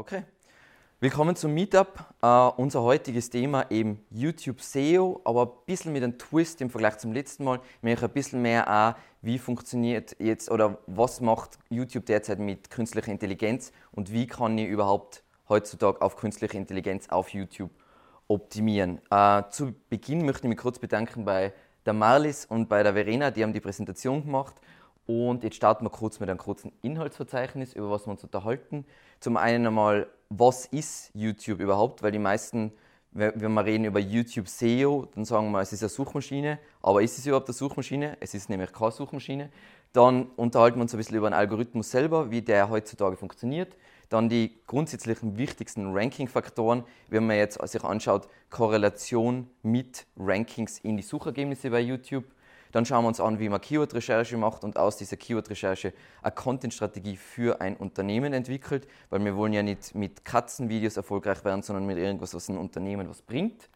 Okay. Willkommen zum Meetup. Uh, unser heutiges Thema eben YouTube SEO, aber ein bisschen mit einem Twist im Vergleich zum letzten Mal. Ich möchte ein bisschen mehr auch, wie funktioniert jetzt oder was macht YouTube derzeit mit künstlicher Intelligenz und wie kann ich überhaupt heutzutage auf künstliche Intelligenz auf YouTube optimieren. Uh, zu Beginn möchte ich mich kurz bedanken bei der Marlis und bei der Verena, die haben die Präsentation gemacht und jetzt starten wir kurz mit einem kurzen Inhaltsverzeichnis, über was wir uns unterhalten. Zum einen einmal, was ist YouTube überhaupt? Weil die meisten, wenn wir reden über YouTube SEO, dann sagen wir, es ist eine Suchmaschine. Aber ist es überhaupt eine Suchmaschine? Es ist nämlich keine Suchmaschine. Dann unterhalten wir uns ein bisschen über den Algorithmus selber, wie der heutzutage funktioniert. Dann die grundsätzlichen wichtigsten Ranking-Faktoren, wenn man jetzt sich anschaut, Korrelation mit Rankings in die Suchergebnisse bei YouTube dann schauen wir uns an, wie man Keyword-Recherche macht und aus dieser Keyword-Recherche eine Content-Strategie für ein Unternehmen entwickelt, weil wir wollen ja nicht mit Katzenvideos erfolgreich werden, sondern mit irgendwas, was ein Unternehmen was bringt.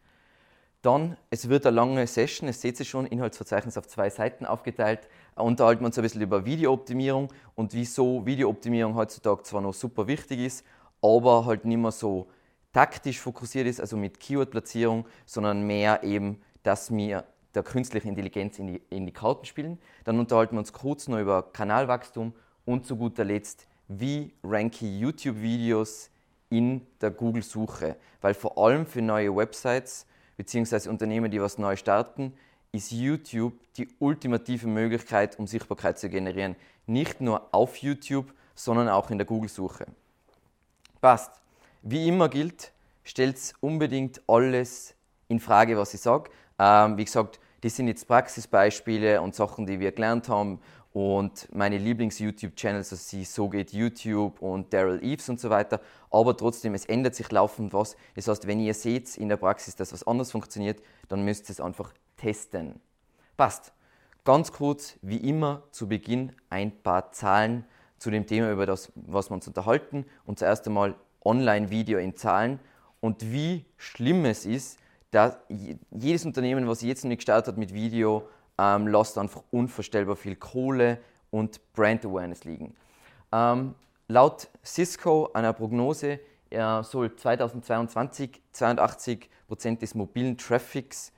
Dann, es wird eine lange Session, es seht ihr schon, Inhaltsverzeichnis auf zwei Seiten aufgeteilt. Unterhalten wir uns ein bisschen über Videooptimierung und wieso Videooptimierung heutzutage zwar noch super wichtig ist, aber halt nicht mehr so taktisch fokussiert ist, also mit Keyword-Platzierung, sondern mehr eben, dass wir der künstlichen Intelligenz in die, in die Karten spielen. Dann unterhalten wir uns kurz noch über Kanalwachstum und zu guter Letzt, wie ranke YouTube-Videos in der Google-Suche. Weil vor allem für neue Websites bzw. Unternehmen, die was neu starten, ist YouTube die ultimative Möglichkeit, um Sichtbarkeit zu generieren. Nicht nur auf YouTube, sondern auch in der Google-Suche. Passt. Wie immer gilt, stellt unbedingt alles in Frage, was ich sage. Ähm, wie gesagt, das sind jetzt Praxisbeispiele und Sachen, die wir gelernt haben. Und meine Lieblings-YouTube-Channels, also sie So geht YouTube und Daryl Eves und so weiter. Aber trotzdem, es ändert sich laufend was. Das heißt, wenn ihr seht in der Praxis, dass was anders funktioniert, dann müsst ihr es einfach testen. Passt. Ganz kurz, wie immer, zu Beginn ein paar Zahlen zu dem Thema, über das, was wir uns unterhalten. Und zuerst einmal Online-Video in Zahlen und wie schlimm es ist, dass jedes Unternehmen, was jetzt noch nicht gestartet hat mit Video, ähm, lässt einfach unvorstellbar viel Kohle und Brand Awareness liegen. Ähm, laut Cisco, einer Prognose, äh, soll 2022 82% des mobilen Traffics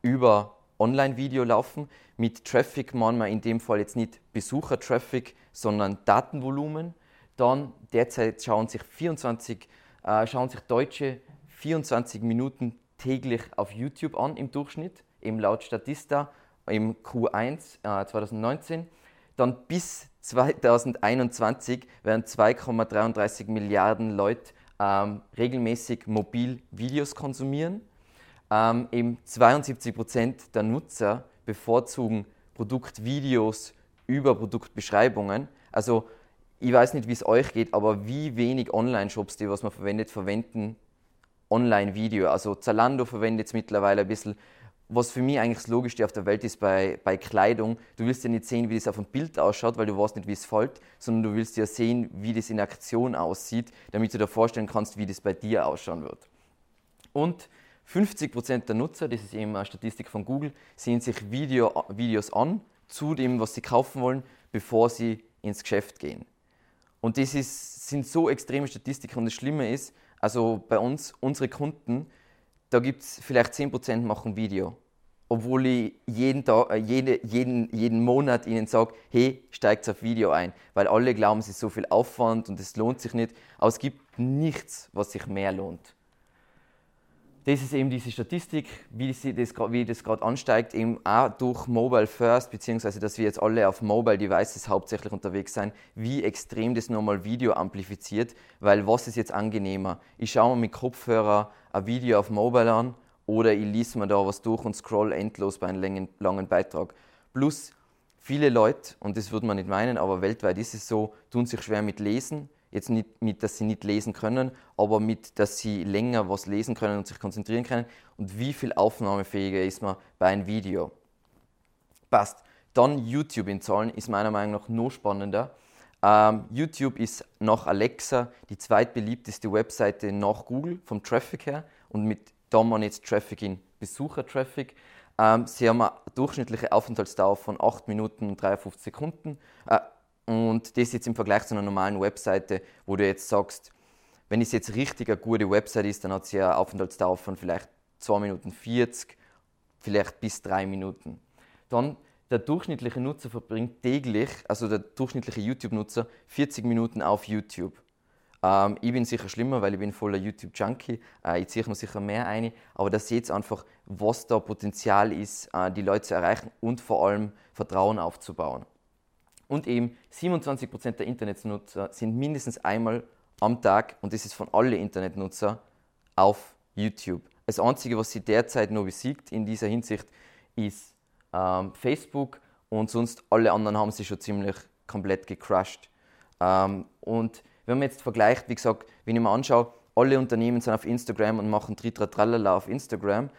über Online-Video laufen. Mit Traffic meinen wir in dem Fall jetzt nicht Besucher-Traffic, sondern Datenvolumen. Dann derzeit schauen sich 24, äh, schauen sich Deutsche 24 Minuten täglich auf YouTube an im Durchschnitt, eben laut Statista im Q1 äh, 2019. Dann bis 2021 werden 2,33 Milliarden Leute ähm, regelmäßig mobil Videos konsumieren. Ähm, eben 72 Prozent der Nutzer bevorzugen Produktvideos über Produktbeschreibungen. Also ich weiß nicht, wie es euch geht, aber wie wenig Online-Shops, die was man verwendet, verwenden Online-Video. Also Zalando verwendet jetzt mittlerweile ein bisschen, was für mich eigentlich das Logischste auf der Welt ist bei, bei Kleidung. Du willst ja nicht sehen, wie das auf dem Bild ausschaut, weil du weißt nicht, wie es fällt, sondern du willst ja sehen, wie das in Aktion aussieht, damit du dir vorstellen kannst, wie das bei dir ausschauen wird. Und 50% der Nutzer, das ist eben eine Statistik von Google, sehen sich Video, Videos an zu dem, was sie kaufen wollen, bevor sie ins Geschäft gehen. Und das ist, sind so extreme Statistiken und das Schlimme ist, also bei uns, unsere Kunden, da gibt es vielleicht 10% machen Video. Obwohl ich jeden, Tag, äh, jede, jeden, jeden Monat ihnen sage, hey, steigt auf Video ein. Weil alle glauben, es ist so viel Aufwand und es lohnt sich nicht. Aber es gibt nichts, was sich mehr lohnt das ist eben diese Statistik, wie, sie das, wie das gerade ansteigt, eben auch durch Mobile First, beziehungsweise dass wir jetzt alle auf Mobile Devices hauptsächlich unterwegs sind, wie extrem das nochmal Video amplifiziert, weil was ist jetzt angenehmer? Ich schaue mir mit Kopfhörer ein Video auf Mobile an oder ich lese mir da was durch und scroll endlos bei einem langen, langen Beitrag. Plus viele Leute, und das würde man nicht meinen, aber weltweit ist es so, tun sich schwer mit Lesen Jetzt nicht mit, dass sie nicht lesen können, aber mit, dass sie länger was lesen können und sich konzentrieren können. Und wie viel aufnahmefähiger ist man bei einem Video? Passt. Dann YouTube in Zahlen ist meiner Meinung nach noch spannender. Ähm, YouTube ist nach Alexa die zweitbeliebteste Webseite nach Google vom Traffic her und mit da man jetzt Traffic in Besucher-Traffic. Ähm, sie haben eine durchschnittliche Aufenthaltsdauer von 8 Minuten und 53 Sekunden. Äh, und das jetzt im Vergleich zu einer normalen Webseite, wo du jetzt sagst, Wenn es jetzt richtig eine gute Website ist, dann hat sie eine Aufenthaltsdauer von vielleicht 2 Minuten 40, vielleicht bis 3 Minuten. Dann der durchschnittliche Nutzer verbringt täglich, also der durchschnittliche YouTube-Nutzer, 40 Minuten auf YouTube. Ähm, ich bin sicher schlimmer, weil ich bin voller YouTube-Junkie. Äh, ich ziehe mir sicher mehr ein. Aber da seht ihr einfach, was da Potenzial ist, äh, die Leute zu erreichen und vor allem Vertrauen aufzubauen. Und eben 27% der Internetnutzer sind mindestens einmal am Tag, und das ist von allen Internetnutzer, auf YouTube. Das Einzige, was sie derzeit noch besiegt in dieser Hinsicht, ist ähm, Facebook und sonst alle anderen haben sie schon ziemlich komplett gecrushed. Ähm, und wenn man jetzt vergleicht, wie gesagt, wenn ich mir anschaue, alle Unternehmen sind auf Instagram und machen Tritra Tralala auf Instagram.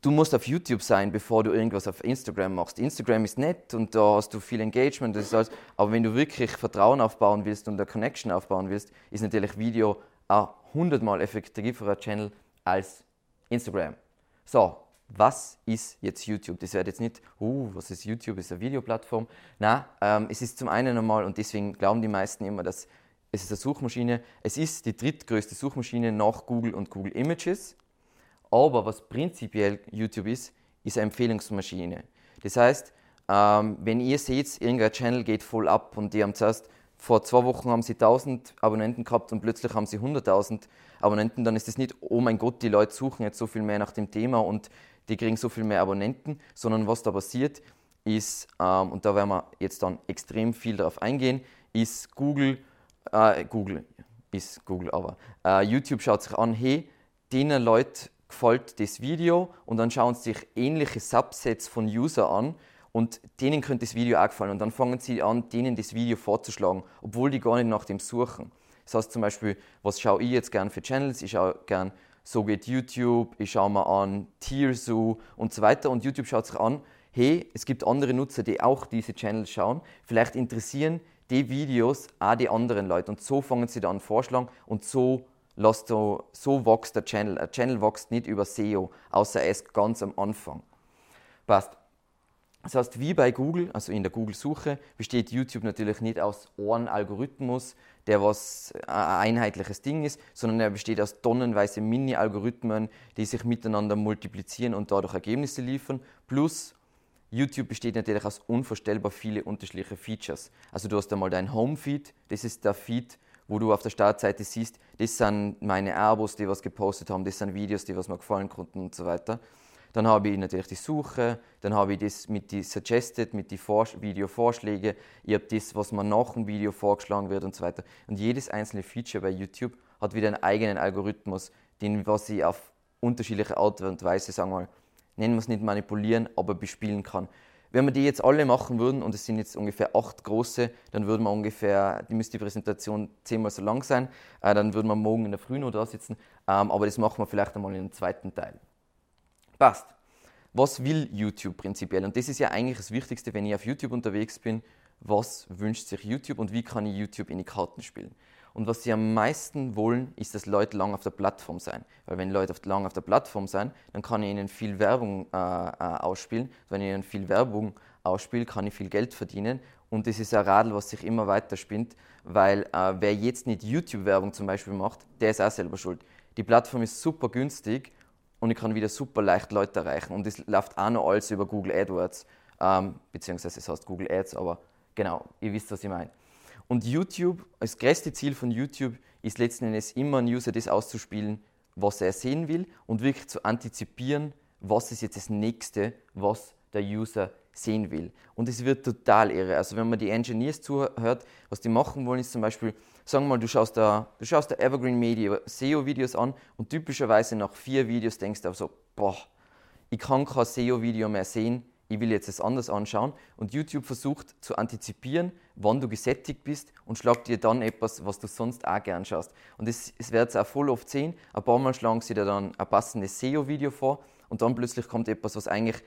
Du musst auf YouTube sein, bevor du irgendwas auf Instagram machst. Instagram ist nett und da hast du viel Engagement, das ist alles. aber wenn du wirklich Vertrauen aufbauen willst und eine Connection aufbauen willst, ist natürlich Video ein hundertmal effektiverer Channel als Instagram. So, was ist jetzt YouTube? Das wird jetzt nicht, uh, was ist YouTube? Ist eine Videoplattform. Nein, ähm, es ist zum einen einmal, und deswegen glauben die meisten immer, dass es ist eine Suchmaschine. Es ist die drittgrößte Suchmaschine nach Google und Google Images. Aber was prinzipiell YouTube ist, ist eine Empfehlungsmaschine. Das heißt, ähm, wenn ihr seht, irgendein Channel geht voll ab und die haben zuerst vor zwei Wochen haben sie 1000 Abonnenten gehabt und plötzlich haben sie 100.000 Abonnenten, dann ist es nicht, oh mein Gott, die Leute suchen jetzt so viel mehr nach dem Thema und die kriegen so viel mehr Abonnenten, sondern was da passiert ist, ähm, und da werden wir jetzt dann extrem viel darauf eingehen, ist Google, äh, Google, ist Google aber, äh, YouTube schaut sich an, hey, denen Leuten gefällt das Video und dann schauen sie sich ähnliche Subsets von User an und denen könnte das Video auch gefallen und dann fangen sie an, denen das Video vorzuschlagen, obwohl die gar nicht nach dem suchen. Das heißt zum Beispiel, was schaue ich jetzt gern für Channels? Ich schaue gern so geht YouTube, ich schaue mir an Tierzoo und so weiter. Und YouTube schaut sich an, hey, es gibt andere Nutzer, die auch diese Channels schauen. Vielleicht interessieren die Videos auch die anderen Leute. Und so fangen sie dann an vorschlagen und so lässt du, so wächst der Channel. Ein Channel wächst nicht über SEO, außer erst ganz am Anfang. Passt. Das heißt, wie bei Google, also in der Google-Suche, besteht YouTube natürlich nicht aus einem Algorithmus, der was ein einheitliches Ding ist, sondern er besteht aus tonnenweise Mini-Algorithmen, die sich miteinander multiplizieren und dadurch Ergebnisse liefern. Plus YouTube besteht natürlich aus unvorstellbar viele unterschiedliche Features. Also du hast einmal dein Home-Feed, das ist der Feed, wo du auf der Startseite siehst, das sind meine Abos, die was gepostet haben, das sind Videos, die was mir gefallen konnten und so weiter. Dann habe ich natürlich die Suche, dann habe ich das mit die Suggested, mit die Video-Vorschläge, ich habe das, was mir nach dem Video vorgeschlagen wird und so weiter. Und jedes einzelne Feature bei YouTube hat wieder einen eigenen Algorithmus, den was ich auf unterschiedliche Art und Weise, sagen wir mal, nennen wir es nicht manipulieren, aber bespielen kann. Wenn wir die jetzt alle machen würden, und es sind jetzt ungefähr acht große, dann würden wir ungefähr, die müsste die Präsentation zehnmal so lang sein, äh, dann würden wir morgen in der Früh noch da sitzen, ähm, aber das machen wir vielleicht einmal in einem zweiten Teil. Passt. Was will YouTube prinzipiell? Und das ist ja eigentlich das Wichtigste, wenn ich auf YouTube unterwegs bin. Was wünscht sich YouTube und wie kann ich YouTube in die Karten spielen? Und was sie am meisten wollen, ist, dass Leute lang auf der Plattform sein. Weil wenn Leute lang auf der Plattform sein, dann kann ich ihnen viel Werbung äh, äh, ausspielen. Wenn ich ihnen viel Werbung ausspiele, kann ich viel Geld verdienen. Und das ist ein Radl, was sich immer weiter spinnt, weil äh, wer jetzt nicht YouTube-Werbung zum Beispiel macht, der ist auch selber schuld. Die Plattform ist super günstig und ich kann wieder super leicht Leute erreichen. Und das läuft auch noch alles über Google AdWords, ähm, beziehungsweise es heißt Google Ads, aber genau, ihr wisst, was ich meine. Und YouTube, das größte Ziel von YouTube ist letzten Endes immer, ein User das auszuspielen, was er sehen will und wirklich zu antizipieren, was ist jetzt das nächste, was der User sehen will. Und es wird total irre. Also wenn man die Engineers zuhört, was die machen wollen, ist zum Beispiel, sagen wir mal, du schaust da, du schaust da Evergreen Media SEO-Videos an und typischerweise nach vier Videos denkst du so, boah, ich kann kein SEO-Video mehr sehen, ich will jetzt es anders anschauen. Und YouTube versucht zu antizipieren, wann du gesättigt bist und schlagt dir dann etwas, was du sonst auch gern schaust. Und es, es wird auch voll oft sehen, ein paar Mal schlagen sie dir dann ein passendes SEO-Video vor und dann plötzlich kommt etwas, was eigentlich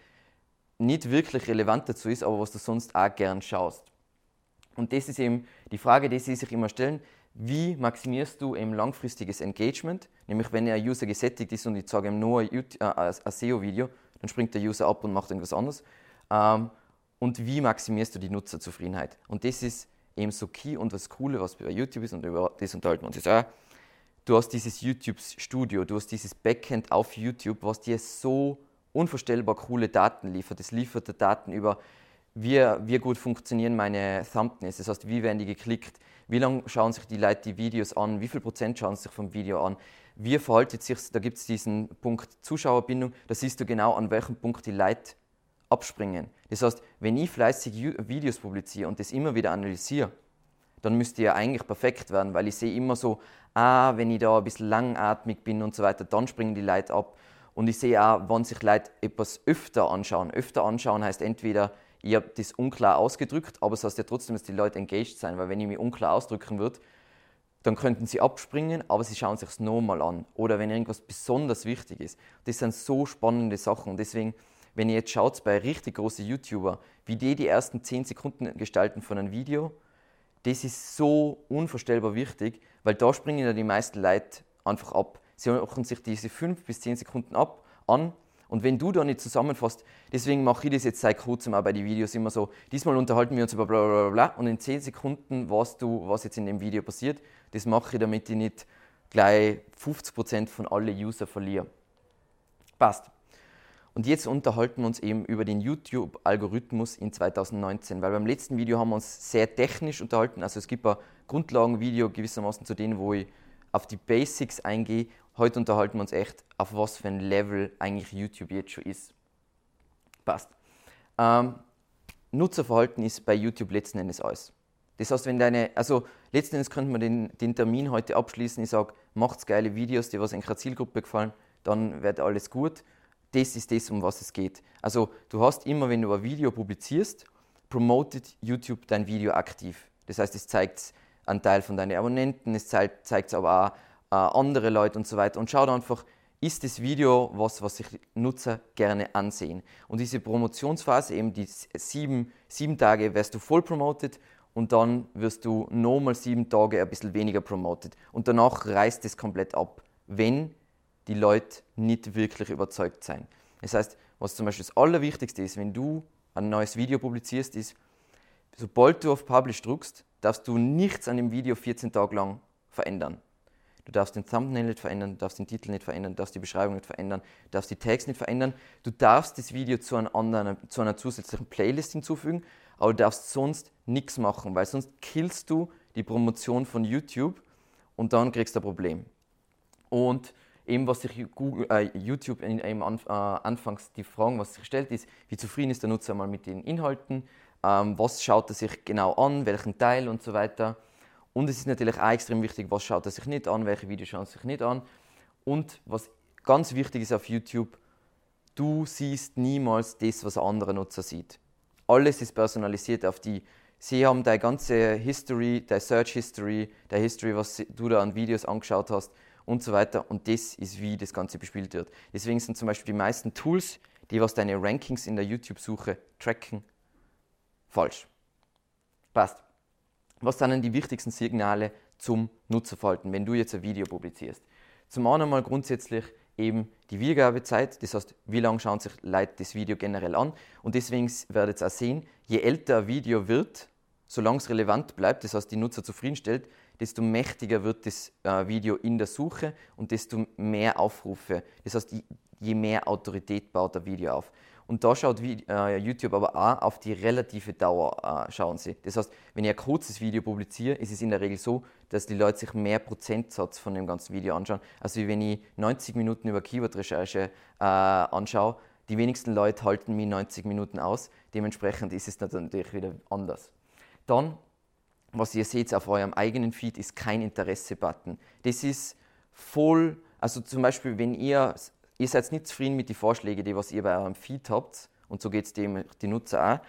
nicht wirklich relevant dazu ist, aber was du sonst auch gern schaust. Und das ist eben die Frage, die sie sich immer stellen, wie maximierst du eben langfristiges Engagement? Nämlich wenn ein User gesättigt ist und ich sage ihm nur ein, äh, SEO-Video, dann springt der User ab und macht irgendwas anderes. Ähm, und wie maximierst du die Nutzerzufriedenheit? Und das ist eben so key und was Coole, was bei YouTube ist, und über das unterhalten wir uns jetzt auch. Du hast dieses YouTube-Studio, du hast dieses Backend auf YouTube, was dir so unvorstellbar coole Daten liefert. Es liefert dir Daten über, wie, wie gut funktionieren meine Thumbnails, das heißt, wie werden die geklickt, wie lange schauen sich die Leute die Videos an, wie viel Prozent schauen sich vom Video an, wie verhaltet sich, da gibt es diesen Punkt Zuschauerbindung, da siehst du genau, an welchem Punkt die Leute abspringen. Das heißt, wenn ich fleißig Videos publiziere und das immer wieder analysiere, dann müsste ja eigentlich perfekt werden, weil ich sehe immer so, ah, wenn ich da ein bisschen langatmig bin und so weiter, dann springen die Leute ab. Und ich sehe auch, wenn sich Leute etwas öfter anschauen. Öfter anschauen heißt entweder, ich habe das unklar ausgedrückt, aber es heißt ja trotzdem, dass die Leute engaged sein, weil wenn ich mich unklar ausdrücken würde, dann könnten sie abspringen, aber sie schauen sich es nochmal an. Oder wenn irgendwas besonders wichtig ist. Das sind so spannende Sachen und deswegen wenn ihr jetzt schaut bei richtig großen YouTuber, wie die die ersten 10 Sekunden gestalten von einem Video, das ist so unvorstellbar wichtig, weil da springen ja die meisten Leute einfach ab. Sie machen sich diese 5 bis 10 Sekunden ab an und wenn du da nicht zusammenfasst, deswegen mache ich das jetzt seit kurzem auch bei den Videos immer so, diesmal unterhalten wir uns über bla bla bla und in 10 Sekunden weißt du, was jetzt in dem Video passiert. Das mache ich, damit ich nicht gleich 50% von allen User verliere. Passt. Und jetzt unterhalten wir uns eben über den YouTube-Algorithmus in 2019, weil beim letzten Video haben wir uns sehr technisch unterhalten. Also es gibt ein Grundlagenvideo gewissermaßen zu denen, wo ich auf die Basics eingehe. Heute unterhalten wir uns echt, auf was für ein Level eigentlich YouTube jetzt schon ist. Passt. Ähm, Nutzerverhalten ist bei YouTube letzten Endes alles. Das heißt, wenn deine, also letzten Endes könnte man den, den Termin heute abschließen. Ich sage, macht's geile Videos, die was einer Zielgruppe gefallen, dann wird alles gut das ist das, um was es geht. Also du hast immer, wenn du ein Video publizierst, promotet YouTube dein Video aktiv. Das heißt, es zeigt einen Teil von deinen Abonnenten, es zeigt es aber auch äh, andere Leute und so weiter. Und schaut einfach, ist das Video was, was sich Nutzer gerne ansehen. Und diese Promotionsphase, eben die sieben, sieben Tage, wirst du voll promotet und dann wirst du nochmal sieben Tage ein bisschen weniger promotet. Und danach reißt es komplett ab, wenn die Leute nicht wirklich überzeugt sein. Das heißt, was zum Beispiel das Allerwichtigste ist, wenn du ein neues Video publizierst, ist, sobald du auf Publish drückst, darfst du nichts an dem Video 14 Tage lang verändern. Du darfst den Thumbnail nicht verändern, du darfst den Titel nicht verändern, du darfst die Beschreibung nicht verändern, du darfst die Tags nicht verändern. Du darfst das Video zu, einer, anderen, zu einer zusätzlichen Playlist hinzufügen, aber du darfst sonst nichts machen, weil sonst killst du die Promotion von YouTube und dann kriegst du ein Problem. Und eben was sich Google, äh, YouTube in, eben an, äh, anfangs die Fragen, was sich stellt, ist, wie zufrieden ist der Nutzer mal mit den Inhalten, ähm, was schaut er sich genau an, welchen Teil und so weiter. Und es ist natürlich auch extrem wichtig, was schaut er sich nicht an, welche Videos schaut er sich nicht an. Und was ganz wichtig ist auf YouTube, du siehst niemals das, was ein anderer Nutzer sieht. Alles ist personalisiert auf die. Sie haben deine ganze History, deine Search History, deine History, was du da an Videos angeschaut hast und so weiter. Und das ist, wie das Ganze bespielt wird. Deswegen sind zum Beispiel die meisten Tools, die was deine Rankings in der YouTube-Suche tracken, falsch. Passt. Was sind denn die wichtigsten Signale zum Nutzerverhalten, wenn du jetzt ein Video publizierst? Zum einen mal grundsätzlich eben die Wiedergabezeit, das heißt, wie lange schauen sich Leute das Video generell an. Und deswegen werdet ihr auch sehen, je älter ein Video wird, solange es relevant bleibt, das heißt, die Nutzer zufriedenstellt, desto mächtiger wird das äh, Video in der Suche und desto mehr Aufrufe. Das heißt, je mehr Autorität baut der Video auf. Und da schaut äh, YouTube aber auch auf die relative Dauer, äh, schauen sie. Das heißt, wenn ich ein kurzes Video publiziere, ist es in der Regel so, dass die Leute sich mehr Prozentsatz von dem ganzen Video anschauen. Also wenn ich 90 Minuten über Keyword-Recherche äh, anschaue, die wenigsten Leute halten mir 90 Minuten aus. Dementsprechend ist es natürlich wieder anders. Dann was ihr seht auf eurem eigenen Feed, ist kein Interesse-Button. Das ist voll, also zum Beispiel, wenn ihr, ihr seid nicht zufrieden mit den Vorschlägen, die was ihr bei eurem Feed habt, und so geht es dem die Nutzer auch,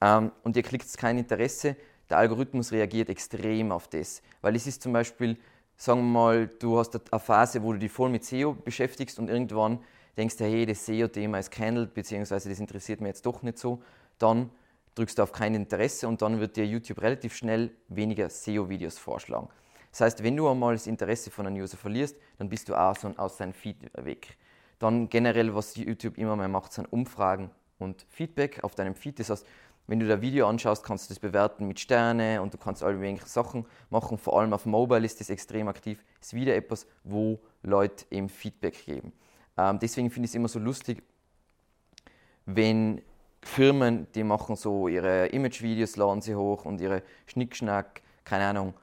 ähm, und ihr klickt kein Interesse, der Algorithmus reagiert extrem auf das. Weil es ist zum Beispiel, sagen wir mal, du hast eine Phase, wo du dich voll mit SEO beschäftigst und irgendwann denkst du, hey, das SEO-Thema ist gehandelt, beziehungsweise das interessiert mich jetzt doch nicht so, dann drückst du auf kein Interesse und dann wird dir YouTube relativ schnell weniger SEO-Videos vorschlagen. Das heißt, wenn du einmal das Interesse von einem User verlierst, dann bist du auch aus seinem Feed weg. Dann generell, was YouTube immer mehr macht, sind Umfragen und Feedback auf deinem Feed. Das heißt, wenn du das Video anschaust, kannst du das bewerten mit Sterne und du kannst all mögliche Sachen machen. Vor allem auf Mobile ist das extrem aktiv. Ist wieder etwas, wo Leute eben Feedback geben. Ähm, deswegen finde ich es immer so lustig, wenn Firmen, die machen so ihre Image-Videos, laden sie hoch und ihre Schnickschnack, keine Ahnung,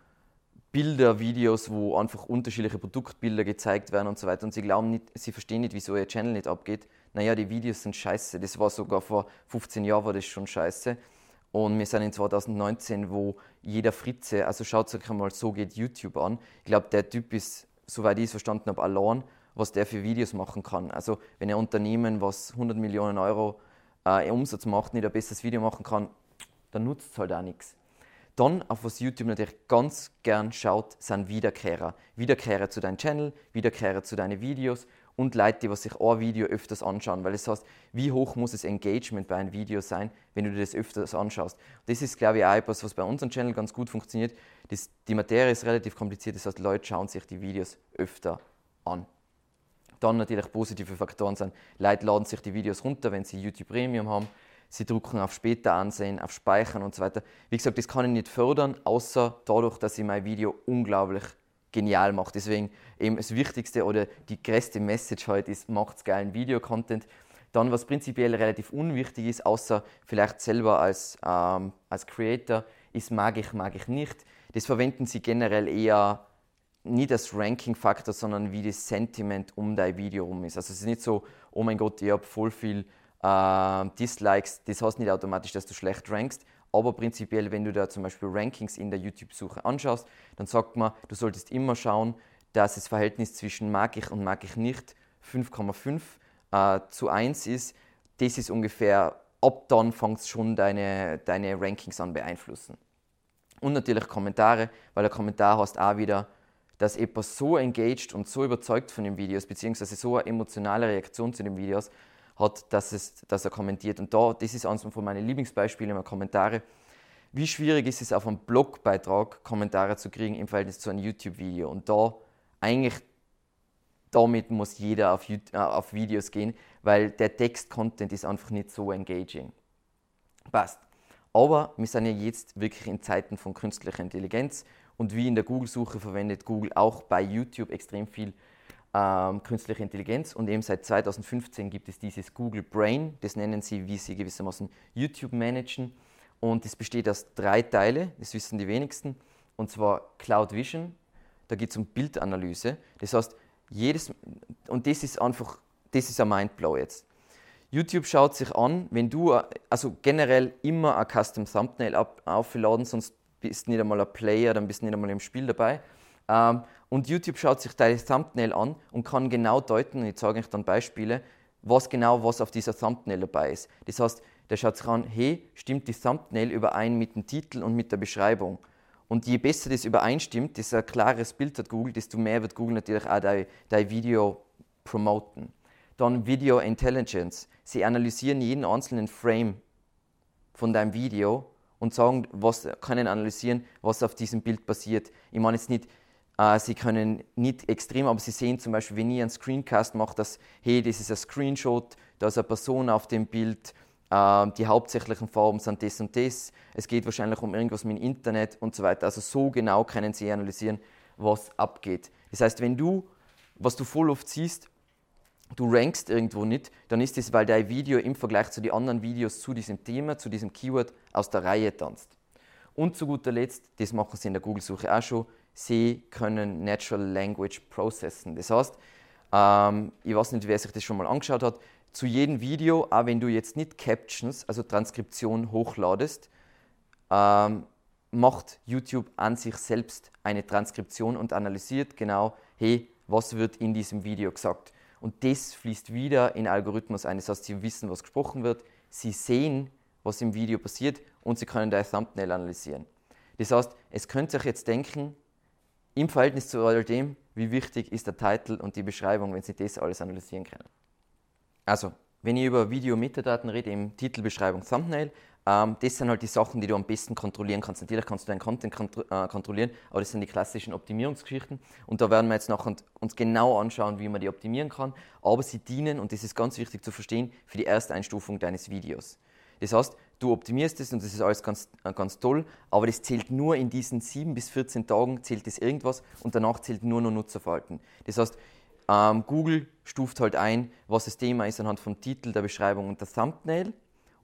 Bilder, Videos, wo einfach unterschiedliche Produktbilder gezeigt werden und so weiter. Und sie glauben nicht, sie verstehen nicht, wieso ihr Channel nicht abgeht. Naja, die Videos sind scheiße. Das war sogar vor 15 Jahren war das schon scheiße. Und wir sind in 2019, wo jeder Fritze, also schaut euch einmal, so geht YouTube an. Ich glaube, der Typ ist, soweit ich es verstanden habe, allein, was der für Videos machen kann. Also wenn ein Unternehmen, was 100 Millionen Euro äh, Umsatz macht, nicht ein besseres Video machen kann, dann nutzt es halt auch nichts. Dann, auf was YouTube natürlich ganz gern schaut, sind Wiederkehrer. Wiederkehrer zu deinem Channel, Wiederkehrer zu deinen Videos und Leute, die sich ein Video öfters anschauen. Weil es heißt, wie hoch muss das Engagement bei einem Video sein, wenn du dir das öfters anschaust. Das ist, glaube ich, auch etwas, was bei unserem Channel ganz gut funktioniert. Das, die Materie ist relativ kompliziert, das heißt, Leute schauen sich die Videos öfter an. Dann natürlich positive Faktoren sind, Leute laden sich die Videos runter, wenn sie YouTube Premium haben. Sie drücken auf Später ansehen, auf Speichern und so weiter. Wie gesagt, das kann ich nicht fördern, außer dadurch, dass ich mein Video unglaublich genial mache. Deswegen eben das Wichtigste oder die größte Message heute ist, macht geilen Videocontent. Dann, was prinzipiell relativ unwichtig ist, außer vielleicht selber als, ähm, als Creator, ist mag ich, mag ich nicht. Das verwenden sie generell eher nicht als Ranking-Faktor, sondern wie das Sentiment um dein Video rum ist. Also es ist nicht so, oh mein Gott, ich habe voll viel äh, Dislikes, das heißt nicht automatisch, dass du schlecht rankst, aber prinzipiell, wenn du da zum Beispiel Rankings in der YouTube-Suche anschaust, dann sagt man, du solltest immer schauen, dass das Verhältnis zwischen mag ich und mag ich nicht 5,5 äh, zu 1 ist. Das ist ungefähr, ab dann fängt schon deine, deine Rankings an beeinflussen. Und natürlich Kommentare, weil der Kommentar hast auch wieder dass etwas so engaged und so überzeugt von den Videos, beziehungsweise so eine emotionale Reaktion zu den Videos hat, dass, es, dass er kommentiert. Und da, das ist eines von meinen Lieblingsbeispielen immer Kommentare. Wie schwierig ist es auf einem Blogbeitrag Kommentare zu kriegen im Verhältnis zu einem YouTube-Video? Und da eigentlich damit muss jeder auf, YouTube, äh, auf Videos gehen, weil der Text-Content ist einfach nicht so engaging. Passt. Aber wir sind ja jetzt wirklich in Zeiten von künstlicher Intelligenz und wie in der Google-Suche verwendet Google auch bei YouTube extrem viel ähm, künstliche Intelligenz. Und eben seit 2015 gibt es dieses Google Brain, das nennen sie, wie sie gewissermaßen YouTube managen. Und das besteht aus drei Teilen, das wissen die wenigsten. Und zwar Cloud Vision, da geht es um Bildanalyse. Das heißt, jedes, und das ist einfach, das ist ein Mindblow jetzt. YouTube schaut sich an, wenn du, also generell immer ein Custom Thumbnail aufladen, sonst bist nicht einmal ein Player, dann bist du nicht einmal im Spiel dabei. Ähm, und YouTube schaut sich dein Thumbnail an und kann genau deuten, und ich zeige euch dann Beispiele, was genau was auf dieser Thumbnail dabei ist. Das heißt, der schaut sich an, hey, stimmt die Thumbnail überein mit dem Titel und mit der Beschreibung? Und je besser das übereinstimmt, ist ein klares Bild hat Google, desto mehr wird Google natürlich auch dein, dein Video promoten. Dann Video Intelligence. Sie analysieren jeden einzelnen Frame von deinem Video und sagen, was, können analysieren, was auf diesem Bild passiert. Ich meine jetzt nicht, sie können nicht extrem, aber sie sehen zum Beispiel, wenn ich einen Screencast mache, dass, hey, das ist ein Screenshot, da ist eine Person auf dem Bild, äh, die hauptsächlichen Farben sind das und das, es geht wahrscheinlich um irgendwas mit dem Internet und so weiter. Also so genau können sie analysieren, was abgeht. Das heißt, wenn du, was du voll oft siehst, du rankst irgendwo nicht, dann ist es, weil dein Video im Vergleich zu den anderen Videos zu diesem Thema, zu diesem Keyword aus der Reihe tanzt. Und zu guter Letzt, das machen sie in der Google-Suche auch schon, sie können Natural Language processen. Das heißt, ähm, ich weiß nicht, wer sich das schon mal angeschaut hat, zu jedem Video, auch wenn du jetzt nicht Captions, also Transkription hochladest, ähm, macht YouTube an sich selbst eine Transkription und analysiert genau, hey, was wird in diesem Video gesagt. Und das fließt wieder in Algorithmus ein. Das heißt, sie wissen, was gesprochen wird, sie sehen, was im Video passiert und sie können dein Thumbnail analysieren. Das heißt, es könnte sich jetzt denken, im Verhältnis zu all dem, wie wichtig ist der Titel und die Beschreibung, wenn Sie das alles analysieren können. Also, wenn ich über Video-Metadaten rede, im Titel, Beschreibung, Thumbnail, ähm, das sind halt die Sachen, die du am besten kontrollieren kannst. Natürlich kannst du deinen Content kontro äh, kontrollieren, aber das sind die klassischen Optimierungsgeschichten. Und da werden wir jetzt nachher uns genau anschauen, wie man die optimieren kann. Aber sie dienen, und das ist ganz wichtig zu verstehen, für die Ersteinstufung deines Videos. Das heißt, du optimierst es und das ist alles ganz, äh, ganz toll, aber das zählt nur in diesen 7 bis 14 Tagen, zählt das irgendwas und danach zählt nur noch Nutzerverhalten. Das heißt, ähm, Google stuft halt ein, was das Thema ist anhand vom Titel, der Beschreibung und der Thumbnail,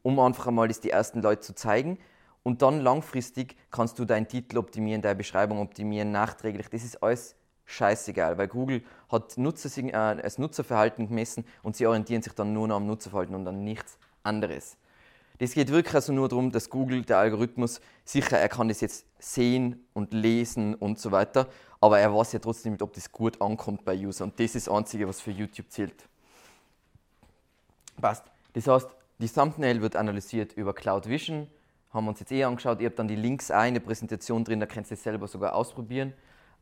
um einfach einmal das die ersten Leute zu zeigen. Und dann langfristig kannst du deinen Titel optimieren, deine Beschreibung optimieren, nachträglich. Das ist alles scheißegal, weil Google hat Nutzer, äh, das Nutzerverhalten gemessen und sie orientieren sich dann nur noch am Nutzerverhalten und an nichts anderes. Das geht wirklich also nur darum, dass Google, der Algorithmus, sicher, er kann das jetzt sehen und lesen und so weiter, aber er weiß ja trotzdem nicht, ob das gut ankommt bei User. Und das ist das Einzige, was für YouTube zählt. Passt. Das heißt, die Thumbnail wird analysiert über Cloud Vision, haben wir uns jetzt eh angeschaut. Ihr habt dann die Links auch in der Präsentation drin, da könnt ihr es selber sogar ausprobieren.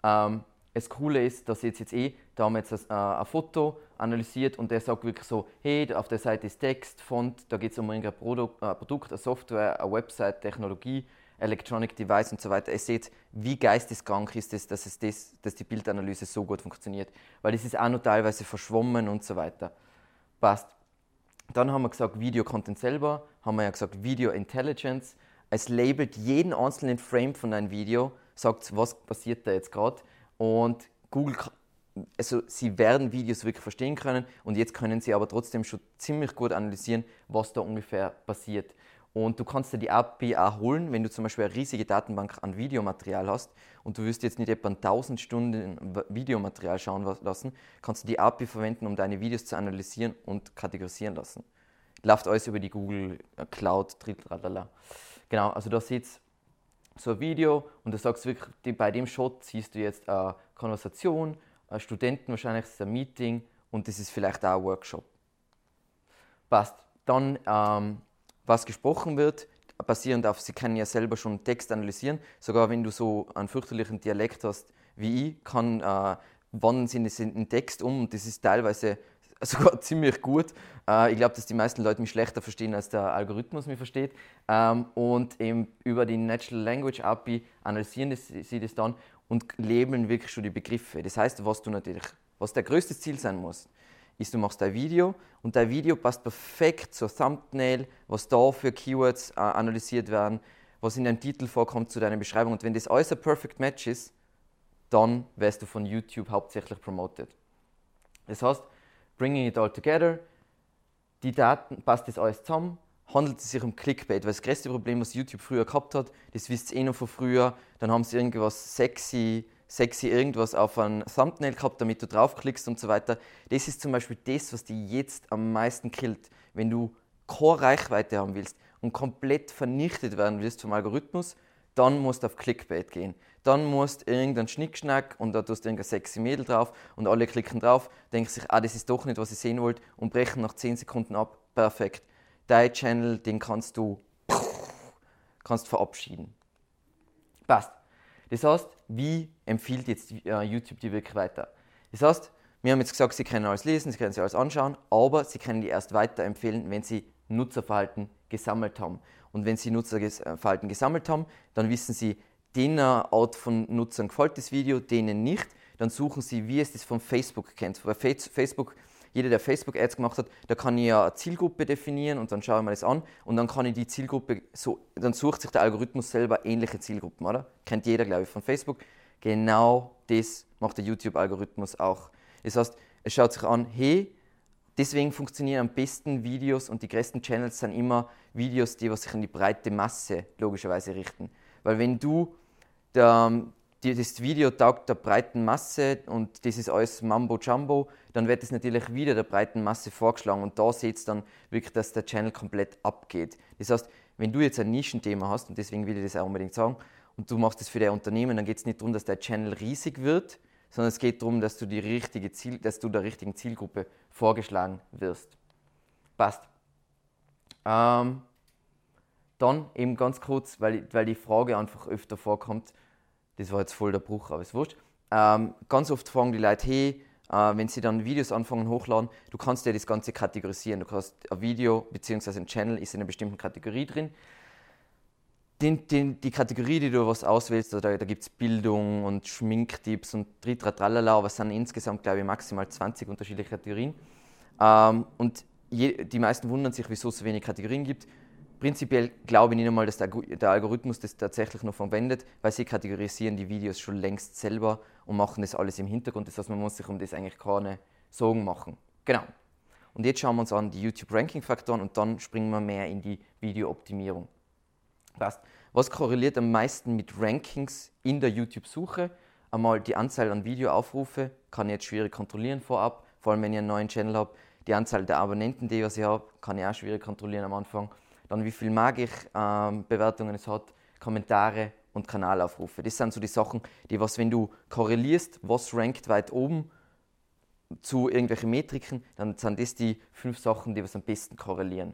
Ähm, das Coole ist, dass jetzt, jetzt eh, da haben wir jetzt ein, äh, ein, Foto analysiert und der sagt wirklich so, hey, auf der Seite ist Text, Font, da geht es um ein Produkt, äh, Produkt, eine Software, eine Website, Technologie, Electronic Device und so weiter. Ihr seht, wie geisteskrank ist es, dass, es das, dass die Bildanalyse so gut funktioniert. Weil es ist auch noch teilweise verschwommen und so weiter. Passt. Dann haben wir gesagt, Video Content selber, haben wir ja gesagt, Video Intelligence. Es labelt jeden einzelnen Frame von einem Video, sagt, was passiert da jetzt gerade und Google, also sie werden Videos wirklich verstehen können und jetzt können sie aber trotzdem schon ziemlich gut analysieren, was da ungefähr passiert. Und du kannst dir die API auch holen, wenn du zum Beispiel eine riesige Datenbank an Videomaterial hast und du wirst jetzt nicht etwa 1000 Stunden Videomaterial schauen lassen, kannst du die API verwenden, um deine Videos zu analysieren und kategorisieren lassen. Läuft alles über die Google Cloud. Genau, also da seht so ein Video und du sagst wirklich, bei dem Shot siehst du jetzt eine Konversation, eine Studenten wahrscheinlich, ist ein Meeting und das ist vielleicht auch ein Workshop. Passt. Dann, ähm, was gesprochen wird, basierend auf, Sie können ja selber schon Text analysieren, sogar wenn du so einen fürchterlichen Dialekt hast wie ich, kann, äh, wandeln Sie in Text um und das ist teilweise sogar ziemlich gut. Äh, ich glaube, dass die meisten Leute mich schlechter verstehen, als der Algorithmus mich versteht. Ähm, und eben über die Natural Language API analysieren sie das dann und labeln wirklich schon die Begriffe. Das heißt, was du natürlich, was der größte Ziel sein muss, ist, du machst ein Video und dein Video passt perfekt zur Thumbnail, was da für Keywords äh, analysiert werden, was in deinem Titel vorkommt zu deiner Beschreibung. Und wenn das alles ein Perfect Match ist, dann wirst du von YouTube hauptsächlich promoted. Das heißt, bringing it all together. Die Daten, passt das alles zusammen? Handelt es sich um Clickbait? Weil das größte Problem, was YouTube früher gehabt hat, das wisst ihr eh noch von früher, dann haben sie irgendwas sexy, sexy irgendwas auf ein Thumbnail gehabt, damit du draufklickst und so weiter. Das ist zum Beispiel das, was die jetzt am meisten killt. Wenn du keine Reichweite haben willst und komplett vernichtet werden willst vom Algorithmus, dann musst du auf Clickbait gehen. Dann musst du irgendeinen Schnickschnack und da tust du irgendein sexy Mädel drauf und alle klicken drauf, denken sich, ah, das ist doch nicht, was ich sehen wollte und brechen nach 10 Sekunden ab. Perfekt. Dein Channel, den kannst du kannst verabschieden. Passt. Das heißt, wie empfiehlt jetzt äh, YouTube dir wirklich weiter? Das heißt, wir haben jetzt gesagt, Sie können alles lesen, Sie können sich alles anschauen, aber Sie können die erst weiterempfehlen, wenn Sie Nutzerverhalten gesammelt haben. Und wenn Sie Nutzerverhalten gesammelt haben, dann wissen Sie, den Art von Nutzern gefällt das Video, denen nicht. Dann suchen Sie, wie es das von Facebook kennt. Bei Facebook, jeder, der Facebook-Ads gemacht hat, da kann ich ja eine Zielgruppe definieren und dann schaue ich mir das an und dann kann ich die Zielgruppe, so, dann sucht sich der Algorithmus selber ähnliche Zielgruppen, oder? Kennt jeder, glaube ich, von Facebook. Genau das macht der YouTube-Algorithmus auch. Das heißt, es schaut sich an, hey, Deswegen funktionieren am besten Videos und die größten Channels sind immer Videos, die sich an die breite Masse logischerweise richten. Weil wenn du der, die, das Video taugt der breiten Masse und das ist alles Mambo Jumbo, dann wird es natürlich wieder der breiten Masse vorgeschlagen und da seht ihr dann wirklich, dass der Channel komplett abgeht. Das heißt, wenn du jetzt ein Nischenthema hast, und deswegen will ich das auch unbedingt sagen, und du machst das für dein Unternehmen, dann geht es nicht darum, dass dein Channel riesig wird, sondern es geht darum, dass du, die richtige Ziel, dass du der richtigen Zielgruppe vorgeschlagen wirst. Passt. Ähm, dann eben ganz kurz, weil, weil die Frage einfach öfter vorkommt, das war jetzt voll der Bruch, aber ist wurscht. Ähm, ganz oft fragen die Leute, hey, äh, wenn sie dann Videos anfangen hochladen, du kannst ja das Ganze kategorisieren. Du kannst ein Video bzw. ein Channel ist in einer bestimmten Kategorie drin den, den, die Kategorie, die du was auswählst, da, da gibt es Bildung und Schminktipps und Tritra-Tralala, aber es sind insgesamt, glaube ich, maximal 20 unterschiedliche Kategorien. Ähm, und je, die meisten wundern sich, wieso es so wenig Kategorien gibt. Prinzipiell glaube ich nicht einmal, dass der, Algorithmus das tatsächlich noch verwendet, weil sie kategorisieren die Videos schon längst selber und machen das alles im Hintergrund. Das heißt, man muss sich um das eigentlich keine Sorgen machen. Genau. Und jetzt schauen wir uns an die YouTube-Ranking-Faktoren und dann springen wir mehr in die Videooptimierung. Was korreliert am meisten mit Rankings in der YouTube-Suche? Einmal die Anzahl an Videoaufrufe, kann ich jetzt schwierig kontrollieren vorab, vor allem wenn ich einen neuen Channel habe. Die Anzahl der Abonnenten, die ich habe, kann ich auch schwierig kontrollieren am Anfang. Dann wie viel mag ich ähm, Bewertungen es hat, Kommentare und Kanalaufrufe. Das sind so die Sachen, die was, wenn du korrelierst, was rankt weit oben zu irgendwelchen Metriken, dann sind das die fünf Sachen, die was am besten korrelieren.